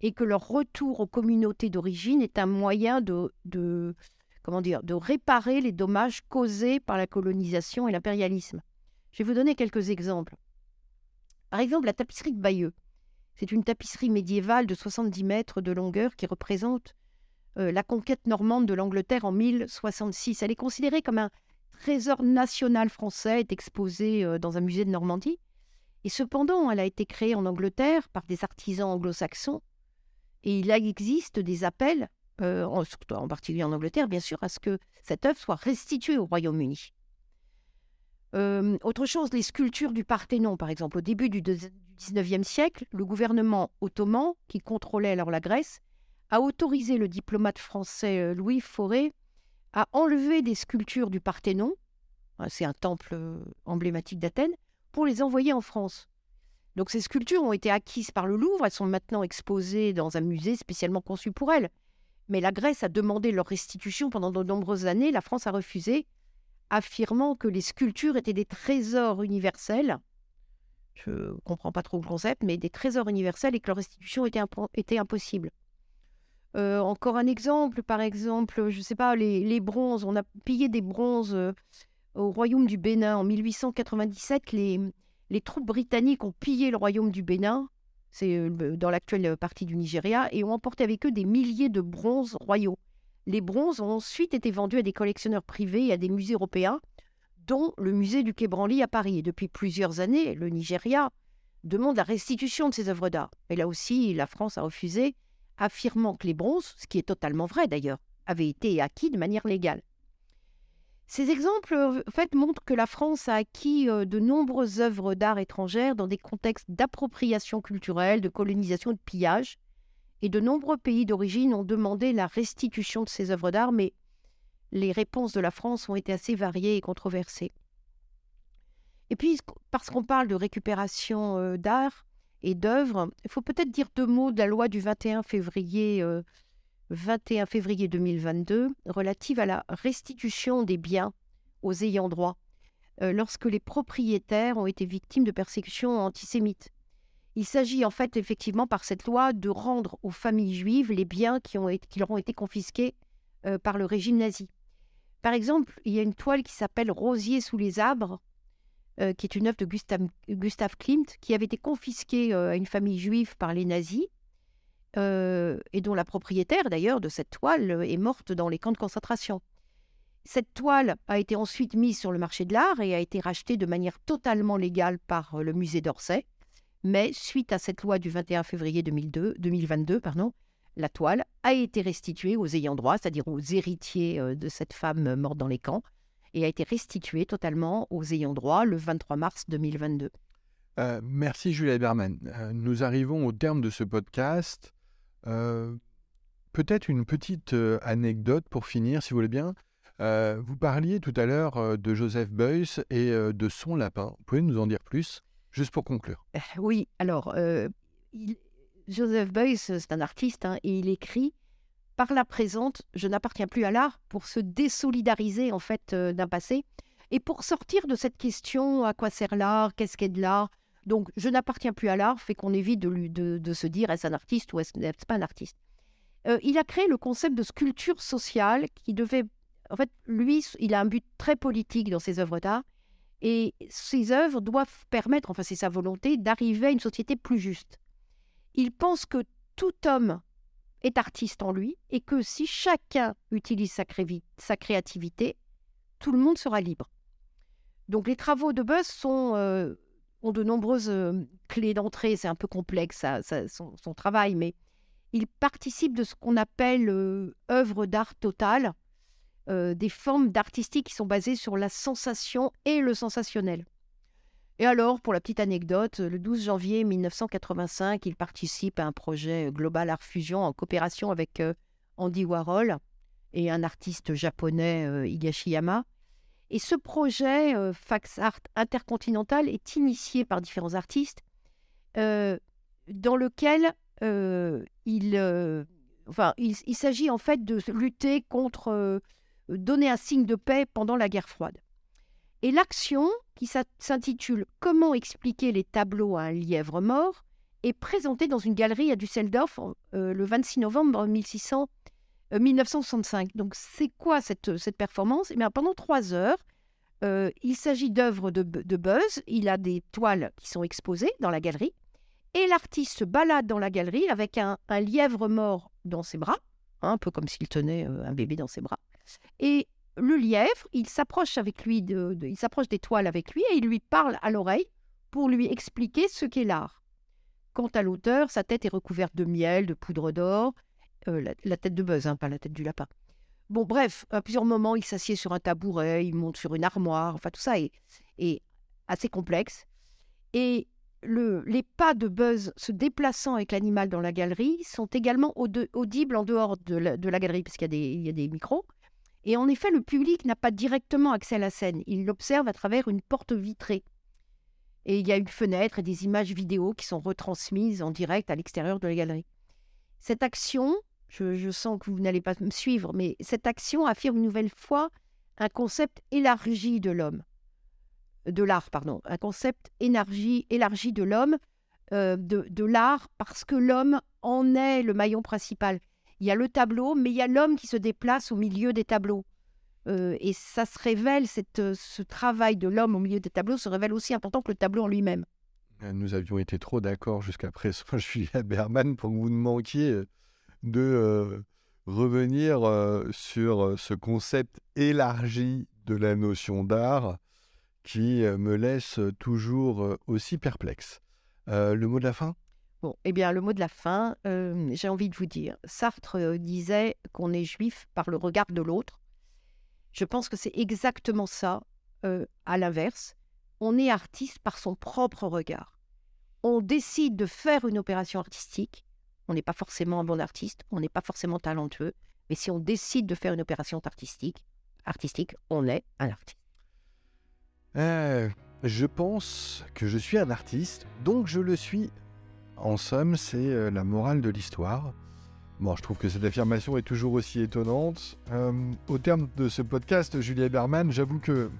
et que leur retour aux communautés d'origine est un moyen de, comment dire, de réparer les dommages causés par la colonisation et l'impérialisme. Je vais vous donner quelques exemples. Par exemple, la tapisserie de Bayeux. C'est une tapisserie médiévale de 70 mètres de longueur qui représente euh, la conquête normande de l'Angleterre en 1066. Elle est considérée comme un trésor national français est exposé euh, dans un musée de Normandie. Et cependant, elle a été créée en Angleterre par des artisans anglo-saxons. Et il existe des appels, euh, en, particulier en Angleterre, bien sûr, à ce que cette œuvre soit restituée au Royaume-Uni. Euh, autre chose, les sculptures du Parthénon, par exemple. Au début du XIXe siècle, le gouvernement ottoman, qui contrôlait alors la Grèce, a autorisé le diplomate français Louis Fauré a enlevé des sculptures du Parthénon, hein, c'est un temple euh, emblématique d'Athènes, pour les envoyer en France. Donc ces sculptures ont été acquises par le Louvre, elles sont maintenant exposées dans un musée spécialement conçu pour elles. Mais la Grèce a demandé leur restitution pendant de nombreuses années. La France a refusé, affirmant que les sculptures étaient des trésors universels. Je ne comprends pas trop le concept, mais des trésors universels et que leur restitution était, impossible. Euh, encore un exemple, par exemple, je ne sais pas, les, bronzes. On a pillé des bronzes euh, au royaume du Bénin en 1897. Les, les troupes britanniques ont pillé le royaume du Bénin, c'est euh, dans l'actuelle partie du Nigeria, et ont emporté avec eux des milliers de bronzes royaux. Les bronzes ont ensuite été vendus à des collectionneurs privés et à des musées européens, dont le musée du Quai Branly à Paris. Et depuis plusieurs années, le Nigeria demande la restitution de ces œuvres d'art. Et là aussi, la France a refusé, affirmant que les bronzes, ce qui est totalement vrai d'ailleurs, avaient été acquis de manière légale. Ces exemples fait, montrent que la France a acquis euh, de nombreuses œuvres d'art étrangères dans des contextes d'appropriation culturelle, de colonisation et de pillage. Et de nombreux pays d'origine ont demandé la restitution de ces œuvres d'art, mais les réponses de la France ont été assez variées et controversées. Et puis, parce qu'on parle de récupération euh, d'art et d'œuvres, il faut peut-être dire deux mots de la loi du 21 février, 21 euh, février 2022 relative à la restitution des biens aux ayants droit euh, lorsque les propriétaires ont été victimes de persécutions antisémites. Il s'agit en fait effectivement par cette loi de rendre aux familles juives les biens qui, leur ont été confisqués par le régime nazi. Par exemple, il y a une toile qui s'appelle Rosier sous les arbres, euh, qui est une œuvre de Gustav, Klimt, qui avait été confisquée euh, à une famille juive par les nazis, euh, et dont la propriétaire d'ailleurs de cette toile est morte dans les camps de concentration. Cette toile a été ensuite mise sur le marché de l'art et a été rachetée de manière totalement légale par le musée d'Orsay, mais suite à cette loi du 21 février 2002, 2022, pardon, la toile a été restituée aux ayants droit, c'est-à-dire aux héritiers euh, de cette femme morte dans les camps, et a été restituée totalement aux ayants droit le 23 mars 2022. Euh, merci Julia Berman. Euh, nous arrivons au terme de ce podcast. Peut-être une petite anecdote pour finir, si vous voulez bien. vous parliez tout à l'heure de Joseph Beuys et de son lapin. Vous pouvez nous en dire plus, juste pour conclure Oui, alors, Joseph Beuys, c'est un artiste, hein, et il écrit Par la présente, je n'appartiens plus à l'art pour se désolidariser en fait euh, d'un passé et pour sortir de cette question à quoi sert l'art, qu'est-ce qu'est de l'art? Donc, je n'appartiens plus à l'art fait qu'on évite de, se dire est-ce un artiste ou est-ce pas un artiste? Euh, il a créé le concept de sculpture sociale qui devait. En fait, lui, il a un but très politique dans ses œuvres d'art. Et ses œuvres doivent permettre, enfin c'est sa volonté, d'arriver à une société plus juste. Il pense que tout homme est artiste en lui et que si chacun utilise sa, créativité, tout le monde sera libre. Donc les travaux de Buzz sont, euh, ont de nombreuses clés d'entrée, c'est un peu complexe son, travail, mais il participe de ce qu'on appelle euh, œuvre d'art totale, des formes d'artistique qui sont basées sur la sensation et le sensationnel. Et alors, pour la petite anecdote, le 12 janvier 1985, il participe à un projet Global Art Fusion en coopération avec Andy Warhol et un artiste japonais, Higashiyama. Et ce projet, euh, Fax Art Intercontinental, est initié par différents artistes, dans lequel il, enfin, il s'agit en fait de lutter contre, donner un signe de paix pendant la guerre froide. Et l'action, qui s'intitule Comment expliquer les tableaux à un lièvre mort, est présentée dans une galerie à Düsseldorf euh, le 26 novembre 1600, 1965. Euh, Donc c'est quoi cette, cette performance? Eh bien, Pendant trois heures, euh, il s'agit d'œuvres de, de, Buzz. Il a des toiles qui sont exposées dans la galerie. Et l'artiste se balade dans la galerie avec un, un lièvre mort dans ses bras, hein, un peu comme s'il tenait un bébé dans ses bras. Et le lièvre, il s'approche avec lui, de, il s'approche des toiles avec lui et il lui parle à l'oreille pour lui expliquer ce qu'est l'art. Quant à l'auteur, sa tête est recouverte de miel, de poudre d'or, euh, la, tête de Buzz, hein, pas la tête du lapin. Bon, bref, à plusieurs moments, il s'assied sur un tabouret, il monte sur une armoire, enfin tout ça est, assez complexe. Et les pas de Buzz se déplaçant avec l'animal dans la galerie sont également audibles en dehors de la, galerie, puisqu'il y a des micros. Et en effet, le public n'a pas directement accès à la scène. Il l'observe à travers une porte vitrée. Et il y a une fenêtre et des images vidéo qui sont retransmises en direct à l'extérieur de la galerie. Cette action, je, sens que vous n'allez pas me suivre, mais cette action affirme une nouvelle fois un concept élargi de l'homme, de l'art, pardon, un concept élargi, élargi de l'homme, euh, de, l'art, parce que l'homme en est le maillon principal. Il y a le tableau, mais il y a l'homme qui se déplace au milieu des tableaux. Euh, et ça se révèle, euh, ce travail de l'homme au milieu des tableaux se révèle aussi important que le tableau en lui-même. Nous avions été trop d'accord jusqu'à présent, Julia Berman, pour que vous ne manquiez de euh, revenir euh, sur euh, ce concept élargi de la notion d'art qui me laisse toujours aussi perplexe. le mot de la fin? Bon, eh bien, le mot de la fin, j'ai envie de vous dire, Sartre disait qu'on est juif par le regard de l'autre. Je pense que c'est exactement ça, à l'inverse. On est artiste par son propre regard. On décide de faire une opération artistique on n'est pas forcément un bon artiste, on n'est pas forcément talentueux, mais si on décide de faire une opération artistique, artistique, on est un artiste. Euh, je pense que je suis un artiste, donc je le suis. En somme, c'est euh, la morale de l'histoire. Bon, je trouve que cette affirmation est toujours aussi étonnante. Euh, au terme de ce podcast, Julia Berman, j'avoue que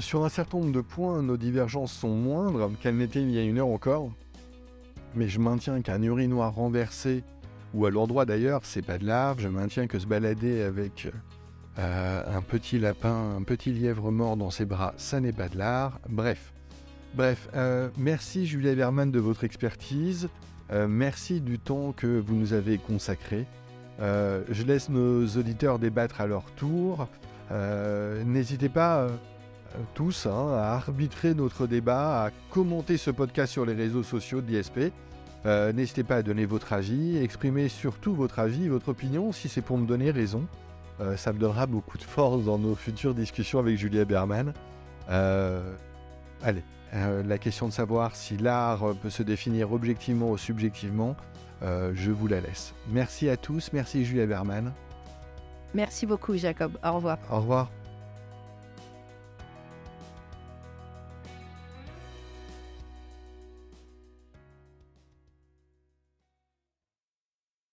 sur un certain nombre de points, nos divergences sont moindres qu'elles n'étaient il y a une heure encore mais je maintiens qu'un urinoir renversé, ou à l'endroit d'ailleurs, c'est pas de l'art. Je maintiens que se balader avec euh, un petit lapin, un petit lièvre mort dans ses bras, ça n'est pas de l'art. Bref. Bref, euh, merci Julia Berman de votre expertise. Euh, merci du temps que vous nous avez consacré. je laisse nos auditeurs débattre à leur tour. N'hésitez pas tous hein, à arbitrer notre débat, à commenter ce podcast sur les réseaux sociaux de l'ISP. Euh, n'hésitez pas à donner votre avis, exprimer surtout votre avis, votre opinion, si c'est pour me donner raison. Euh, ça me donnera beaucoup de force dans nos futures discussions avec Julia Berman. Euh, allez, la question de savoir si l'art peut se définir objectivement ou subjectivement, je vous la laisse. Merci à tous, merci Julia Berman. Merci beaucoup Jacob, au revoir. Au revoir.